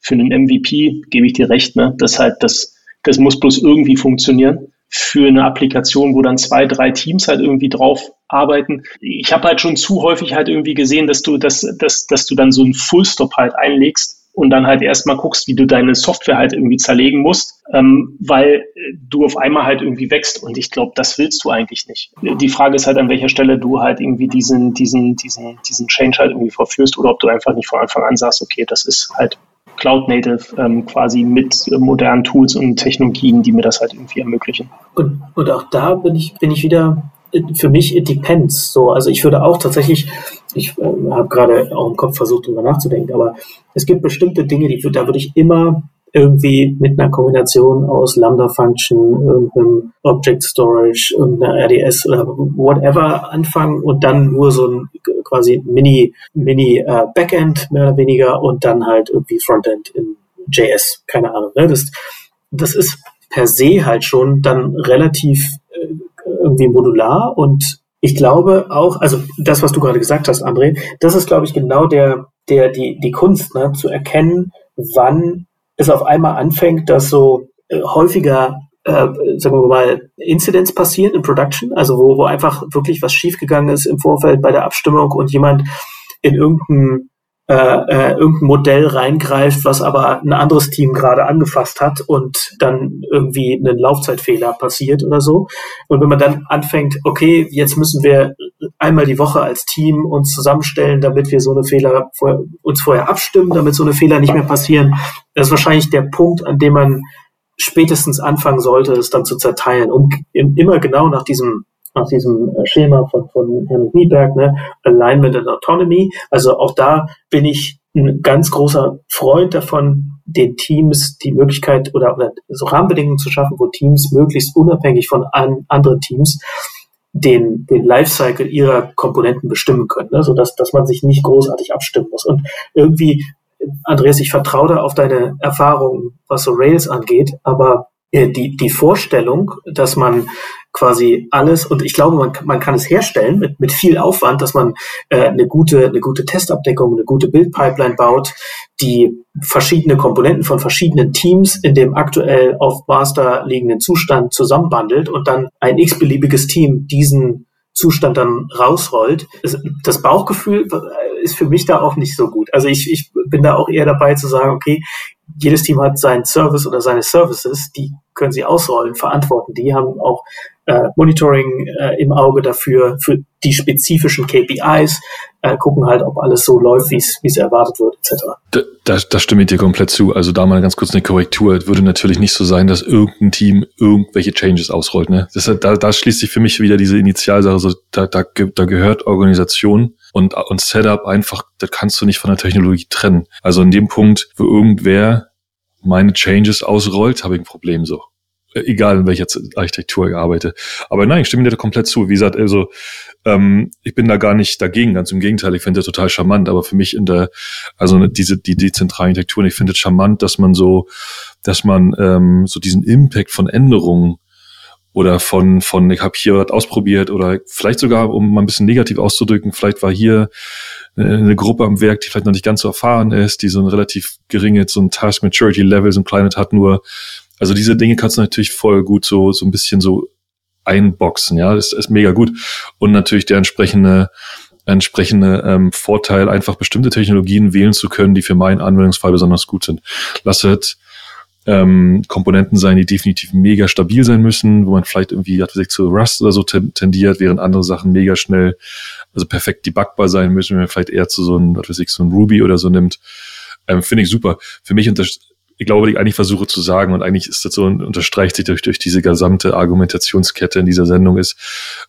Speaker 1: Für einen MVP gebe ich dir recht, ne? Das halt das, das muss bloß irgendwie funktionieren für eine Applikation, wo dann zwei, drei Teams halt irgendwie drauf arbeiten. Ich habe halt schon zu häufig halt irgendwie gesehen, dass du, dass, dass, dass du dann so einen Fullstop halt einlegst und dann halt erstmal guckst, wie du deine Software halt irgendwie zerlegen musst, ähm, weil du auf einmal halt irgendwie wächst. Und ich glaube, das willst du eigentlich nicht. Die Frage ist halt, an welcher Stelle du halt irgendwie diesen, diesen, diesen, diesen Change halt irgendwie verführst oder ob du einfach nicht von Anfang an sagst, okay, das ist halt Cloud Native ähm, quasi mit modernen Tools und Technologien, die mir das halt irgendwie ermöglichen.
Speaker 2: Und, und auch da bin ich, bin ich wieder, für mich, it depends. So, also ich würde auch tatsächlich, ich äh, habe gerade auch im Kopf versucht, darüber nachzudenken, aber es gibt bestimmte Dinge, die da würde ich immer irgendwie mit einer Kombination aus Lambda-Function, irgendeinem Object Storage, irgendeiner RDS oder whatever anfangen und dann nur so ein quasi Mini, Mini äh, Backend mehr oder weniger und dann halt irgendwie Frontend in JS, keine Ahnung. Ne? Das, das ist per se halt schon dann relativ äh, irgendwie modular und ich glaube auch, also das, was du gerade gesagt hast, André, das ist, glaube ich, genau der, der, die, die Kunst, ne, zu erkennen, wann es auf einmal anfängt, dass so äh, häufiger, äh, sagen wir mal, Incidents passieren in Production, also wo, wo einfach wirklich was schiefgegangen ist im Vorfeld bei der Abstimmung und jemand in irgendein äh, äh, irgendein Modell reingreift, was aber ein anderes Team gerade angefasst hat und dann irgendwie ein Laufzeitfehler passiert oder so. Und wenn man dann anfängt, okay, jetzt müssen wir einmal die Woche als Team uns zusammenstellen, damit wir so eine Fehler vor, uns vorher abstimmen, damit so eine Fehler nicht mehr passieren, das ist wahrscheinlich der Punkt, an dem man spätestens anfangen sollte, es dann zu zerteilen, um immer genau nach diesem nach diesem äh, Schema von, von Herrn Nieberg, ne? Alignment and Autonomy. Also auch da bin ich ein ganz großer Freund davon, den Teams die Möglichkeit oder, oder so Rahmenbedingungen zu schaffen, wo Teams möglichst unabhängig von an, anderen Teams den, den Lifecycle ihrer Komponenten bestimmen können, ne? sodass dass man sich nicht großartig abstimmen muss. Und irgendwie, Andreas, ich vertraue da auf deine Erfahrungen, was so Rails angeht, aber äh, die, die Vorstellung, dass man quasi alles, und ich glaube, man, man kann es herstellen mit, mit viel Aufwand, dass man äh, eine, gute, eine gute Testabdeckung, eine gute Bildpipeline baut, die verschiedene Komponenten von verschiedenen Teams in dem aktuell auf Master liegenden Zustand zusammenbandelt und dann ein x-beliebiges Team diesen Zustand dann rausrollt. Das Bauchgefühl ist für mich da auch nicht so gut. Also ich, ich bin da auch eher dabei zu sagen, okay, jedes Team hat seinen Service oder seine Services, die können sie ausrollen, verantworten. Die haben auch äh, Monitoring äh, im Auge dafür, für die spezifischen KPIs, äh, gucken halt, ob alles so läuft, wie es erwartet wird, etc.
Speaker 3: Da, da, da stimme ich dir komplett zu. Also da mal ganz kurz eine Korrektur. Es würde natürlich nicht so sein, dass irgendein Team irgendwelche Changes ausrollt. Ne? Das, da, da schließt sich für mich wieder diese Initialsache. So, da, da, da gehört Organisation und, und Setup einfach, das kannst du nicht von der Technologie trennen. Also in dem Punkt, wo irgendwer meine Changes ausrollt, habe ich ein Problem so egal in welcher Architektur ich arbeite. Aber nein, ich stimme dir da komplett zu. Wie gesagt, also ähm, ich bin da gar nicht dagegen, ganz im Gegenteil, ich finde das total charmant, aber für mich in der, also diese, die dezentralen Architekturen, ich finde es charmant, dass man so, dass man ähm, so diesen Impact von Änderungen oder von, von ich habe hier was ausprobiert oder vielleicht sogar, um mal ein bisschen negativ auszudrücken, vielleicht war hier eine Gruppe am Werk, die vielleicht noch nicht ganz so erfahren ist, die so ein relativ geringe, so ein Task Maturity Level, so ein kleines hat, nur also diese Dinge kannst du natürlich voll gut so, so ein bisschen so einboxen, ja, das ist mega gut. Und natürlich der entsprechende, entsprechende ähm, Vorteil, einfach bestimmte Technologien wählen zu können, die für meinen Anwendungsfall besonders gut sind. Lasset ähm, Komponenten sein, die definitiv mega stabil sein müssen, wo man vielleicht irgendwie zu Rust oder so tendiert, während andere Sachen mega schnell, also perfekt debugbar sein müssen, wenn man vielleicht eher zu so einem, was weiß ich, so ein Ruby oder so nimmt. Ähm, Finde ich super. Für mich ich glaube, ich eigentlich versuche zu sagen, und eigentlich ist das so, unterstreicht sich durch, durch diese gesamte Argumentationskette in dieser Sendung ist,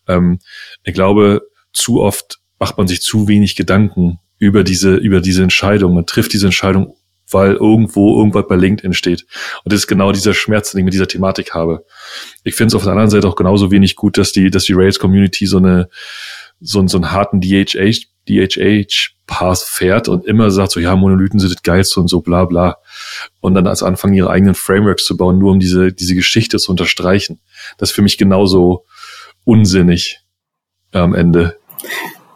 Speaker 3: ähm, ich glaube, zu oft macht man sich zu wenig Gedanken über diese, über diese Entscheidung. Man trifft diese Entscheidung, weil irgendwo irgendwas bei LinkedIn steht. Und das ist genau dieser Schmerz, den ich mit dieser Thematik habe. Ich finde es auf der anderen Seite auch genauso wenig gut, dass die, dass die Rails-Community so eine, so, so einen harten DHH, DHH-Path fährt und immer sagt so, ja, Monolithen sind das geilste und so, bla, bla und dann als anfangen, ihre eigenen Frameworks zu bauen, nur um diese, diese Geschichte zu unterstreichen. Das ist für mich genauso unsinnig am Ende.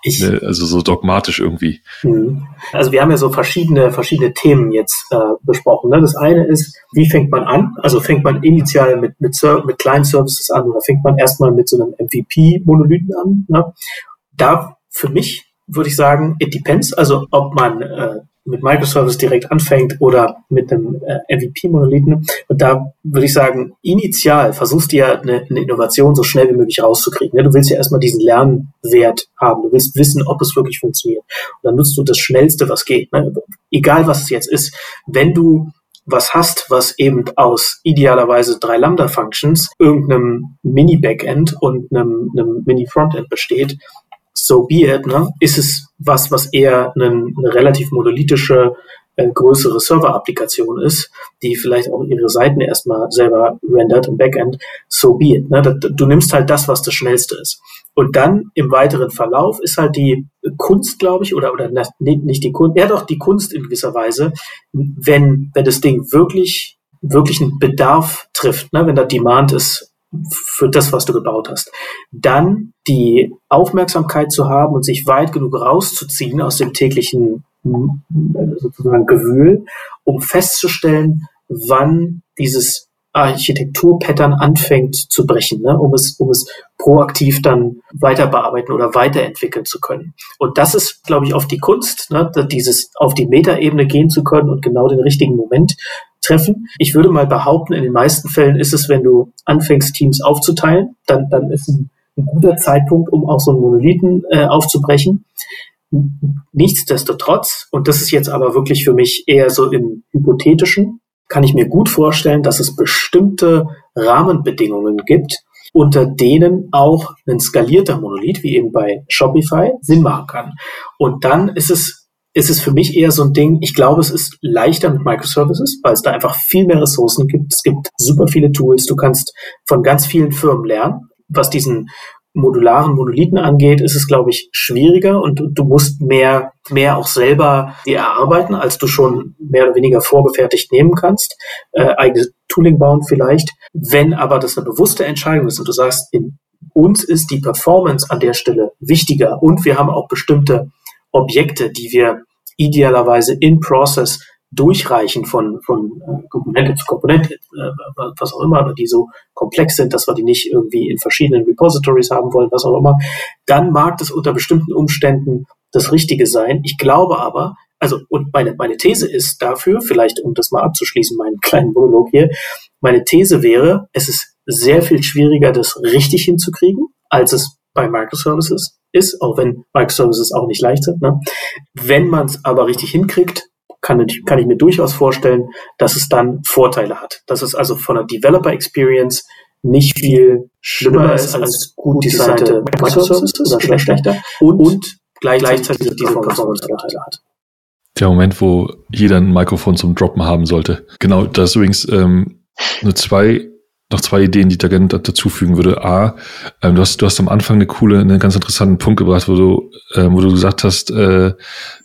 Speaker 3: Ich, ne, also so dogmatisch irgendwie.
Speaker 2: Mhm. Also wir haben ja so verschiedene, verschiedene Themen jetzt äh, besprochen. Ne? Das eine ist, wie fängt man an? Also fängt man initial mit, mit, mit kleinen Services an oder fängt man erstmal mit so einem MVP-Monolithen an? Ne? Da für mich würde ich sagen, it depends. Also ob man äh, mit Microservice direkt anfängt oder mit einem äh, MVP-Monolithen. Und da würde ich sagen, initial versuchst du ja eine, eine, Innovation so schnell wie möglich rauszukriegen. Ne? Du willst ja erstmal diesen Lernwert haben. Du willst wissen, ob es wirklich funktioniert. Und dann nutzt du das Schnellste, was geht. Ne? Egal, was es jetzt ist. Wenn du was hast, was eben aus idealerweise drei Lambda-Functions, irgendeinem Mini-Backend und einem, einem Mini-Frontend besteht, so be it, ne? ist es was, was eher eine, eine relativ monolithische, äh, größere Server-Applikation ist, die vielleicht auch ihre Seiten erstmal selber rendert im Backend, so be it. Ne? Du nimmst halt das, was das Schnellste ist. Und dann im weiteren Verlauf ist halt die Kunst, glaube ich, oder, oder nicht die Kunst, ja doch die Kunst in gewisser Weise, wenn, wenn das Ding wirklich, wirklich einen Bedarf trifft, ne? wenn da Demand ist für das, was du gebaut hast. Dann die Aufmerksamkeit zu haben und sich weit genug rauszuziehen aus dem täglichen sozusagen Gewühl, um festzustellen, wann dieses Architekturpattern anfängt zu brechen, ne, um es, um es proaktiv dann weiter bearbeiten oder weiterentwickeln zu können. Und das ist, glaube ich, oft die Kunst, ne, dieses auf die Metaebene gehen zu können und genau den richtigen Moment treffen. Ich würde mal behaupten, in den meisten Fällen ist es, wenn du anfängst, Teams aufzuteilen, dann, dann ist ein, ein guter Zeitpunkt, um auch so einen Monolithen äh, aufzubrechen. Nichtsdestotrotz, und das ist jetzt aber wirklich für mich eher so im Hypothetischen, kann ich mir gut vorstellen, dass es bestimmte Rahmenbedingungen gibt, unter denen auch ein skalierter Monolith, wie eben bei Shopify, Sinn machen kann. Und dann ist es ist es für mich eher so ein Ding, ich glaube, es ist leichter mit Microservices, weil es da einfach viel mehr Ressourcen gibt. Es gibt super viele Tools. Du kannst von ganz vielen Firmen lernen. Was diesen modularen Monolithen angeht, ist es, glaube ich, schwieriger und du, musst mehr, mehr auch selber dir erarbeiten, als du schon mehr oder weniger vorgefertigt nehmen kannst. Äh, eigenes Tooling bauen vielleicht. Wenn aber das eine bewusste Entscheidung ist und du sagst, in uns ist die Performance an der Stelle wichtiger und wir haben auch bestimmte Objekte, die wir idealerweise in Process durchreichen von, von äh, Komponente zu Komponente, äh, was auch immer, die so komplex sind, dass wir die nicht irgendwie in verschiedenen Repositories haben wollen, was auch immer, dann mag das unter bestimmten Umständen das Richtige sein. Ich glaube aber, also, und meine, meine These ist dafür, vielleicht um das mal abzuschließen, meinen kleinen Monolog hier, meine These wäre, es ist sehr viel schwieriger, das richtig hinzukriegen, als es bei Microservices ist, auch wenn Microservices auch nicht leicht sind. Ne? Wenn man es aber richtig hinkriegt, kann, kann ich mir durchaus vorstellen, dass es dann Vorteile hat. Dass es also von der Developer Experience nicht viel schlimmer ist als gut designte Microservices oder schlechter und, und gleichzeitig diese Performance-Vorteile hat.
Speaker 3: Der Moment, wo jeder ein Mikrofon zum Droppen haben sollte. Genau, da ist übrigens ähm, nur zwei noch zwei Ideen, die ich da gerne dazufügen würde. A, ähm, du, hast, du hast am Anfang eine coole, einen ganz interessanten Punkt gebracht, wo du, äh, wo du gesagt hast, äh,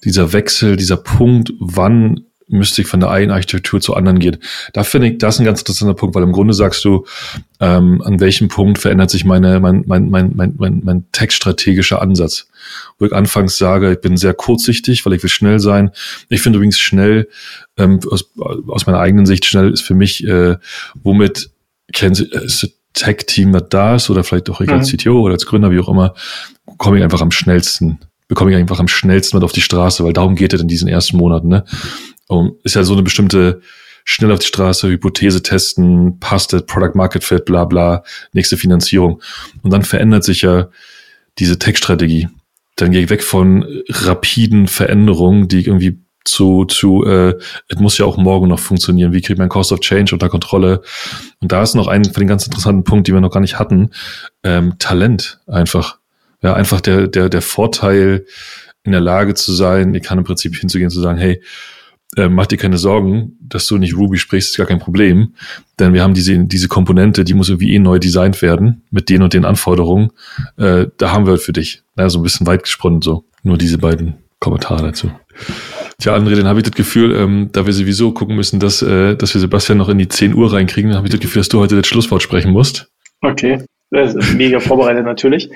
Speaker 3: dieser Wechsel, dieser Punkt, wann müsste ich von der einen Architektur zur anderen gehen. Da finde ich, das ist ein ganz interessanter Punkt, weil im Grunde sagst du, ähm, an welchem Punkt verändert sich meine, mein, mein, mein, mein, mein, mein textstrategischer Ansatz. Wo ich anfangs sage, ich bin sehr kurzsichtig, weil ich will schnell sein. Ich finde übrigens schnell, ähm, aus, aus meiner eigenen Sicht schnell ist für mich, äh, womit kennen Sie, äh, ist das Tech-Team, das da ist, oder vielleicht auch ich als mhm. CTO oder als Gründer, wie auch immer, komme ich einfach am schnellsten, bekomme ich einfach am schnellsten mit auf die Straße, weil darum geht es in diesen ersten Monaten, ne? Und ist ja so eine bestimmte schnell auf die Straße, Hypothese testen, passt das, Product Market Fit, bla bla, nächste Finanzierung. Und dann verändert sich ja diese Tech-Strategie. Dann gehe ich weg von rapiden Veränderungen, die ich irgendwie zu, zu äh, es muss ja auch morgen noch funktionieren. Wie kriege ich mein Cost of Change unter Kontrolle? Und da ist noch ein von den ganz interessanten Punkt, die wir noch gar nicht hatten. Ähm, Talent einfach. Ja, einfach der, der, der Vorteil, in der Lage zu sein, ich kann im Prinzip hinzugehen zu sagen, hey, äh, mach dir keine Sorgen, dass du nicht Ruby sprichst, ist gar kein Problem. Denn wir haben diese, diese Komponente, die muss irgendwie eh neu designt werden, mit den und den Anforderungen. Äh, da haben wir für dich. Ja, so ein bisschen weit gesponnen, so. Nur diese beiden Kommentare dazu. Tja, André, dann habe ich das Gefühl, ähm, da wir sowieso gucken müssen, dass, äh, dass wir Sebastian noch in die 10 Uhr reinkriegen, habe ich das Gefühl, dass du heute das Schlusswort sprechen musst.
Speaker 1: Okay. Mega vorbereitet natürlich.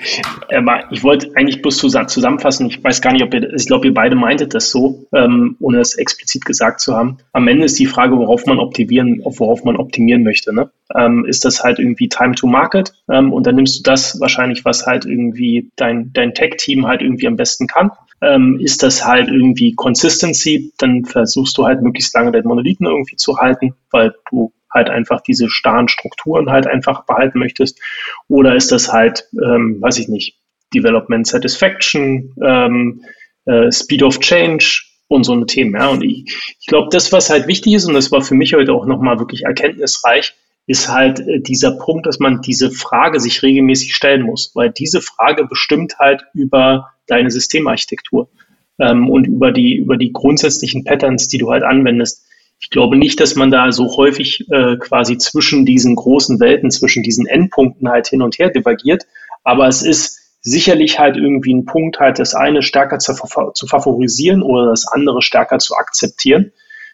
Speaker 1: Aber ich wollte eigentlich bloß zusammenfassen, ich weiß gar nicht, ob ihr, ich glaube, ihr beide meintet das so, ähm, ohne es explizit gesagt zu haben. Am Ende ist die Frage, worauf man optimieren, worauf man optimieren möchte. Ne? Ähm, ist das halt irgendwie Time to Market? Ähm, und dann nimmst du das wahrscheinlich, was halt irgendwie dein, dein Tech-Team halt irgendwie am besten kann ähm, ist das halt irgendwie Consistency, dann versuchst du halt möglichst lange den Monolithen irgendwie zu halten, weil du halt einfach diese starren Strukturen halt einfach behalten möchtest. Oder ist das halt, ähm, weiß ich nicht, Development Satisfaction, ähm, äh, Speed of Change und so eine Themen. Ja. Und ich, ich glaube, das, was halt wichtig ist, und das war für mich heute auch nochmal wirklich erkenntnisreich, ist halt äh, dieser Punkt, dass man diese Frage sich regelmäßig stellen muss, weil diese Frage bestimmt halt über deine Systemarchitektur ähm, und über die, über die grundsätzlichen Patterns, die du halt anwendest. Ich glaube nicht, dass man da so häufig äh, quasi zwischen diesen großen Welten, zwischen diesen Endpunkten halt hin und her divergiert, aber es ist sicherlich halt irgendwie ein Punkt, halt das eine stärker zu, zu favorisieren oder das andere stärker zu akzeptieren.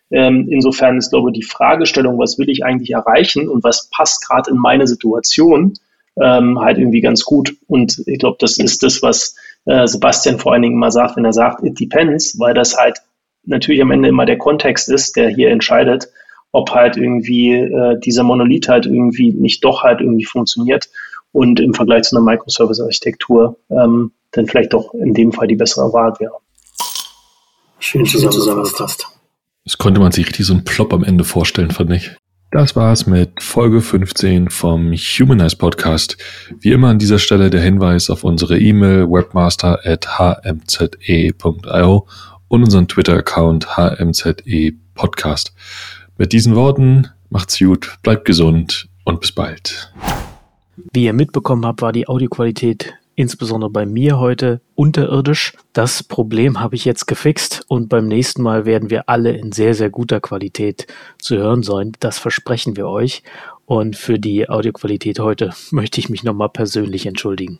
Speaker 1: Ähm, insofern ist, glaube ich, die Fragestellung, was will ich eigentlich erreichen und was passt gerade in meine Situation, ähm, halt irgendwie ganz gut. Und ich glaube, das ist das, was äh, Sebastian vor allen Dingen mal sagt, wenn er sagt, it depends, weil das halt natürlich am Ende immer der Kontext ist, der hier entscheidet, ob halt irgendwie äh, dieser Monolith halt irgendwie nicht doch halt irgendwie funktioniert und im Vergleich zu einer Microservice-Architektur ähm, dann vielleicht doch in dem Fall die bessere Wahl wäre.
Speaker 2: Schön zusammengefasst.
Speaker 3: Das konnte man sich richtig so ein Plop am Ende vorstellen, fand ich. Das war's mit Folge 15 vom Humanize Podcast. Wie immer an dieser Stelle der Hinweis auf unsere E-Mail webmaster at hmze.io und unseren Twitter-Account hmze podcast. Mit diesen Worten macht's gut, bleibt gesund und bis bald.
Speaker 2: Wie ihr mitbekommen habt, war die Audioqualität insbesondere bei mir heute unterirdisch. Das Problem habe ich jetzt gefixt und beim nächsten Mal werden wir alle in sehr, sehr guter Qualität zu hören sein. Das versprechen wir euch. Und für die Audioqualität heute möchte ich mich nochmal persönlich entschuldigen.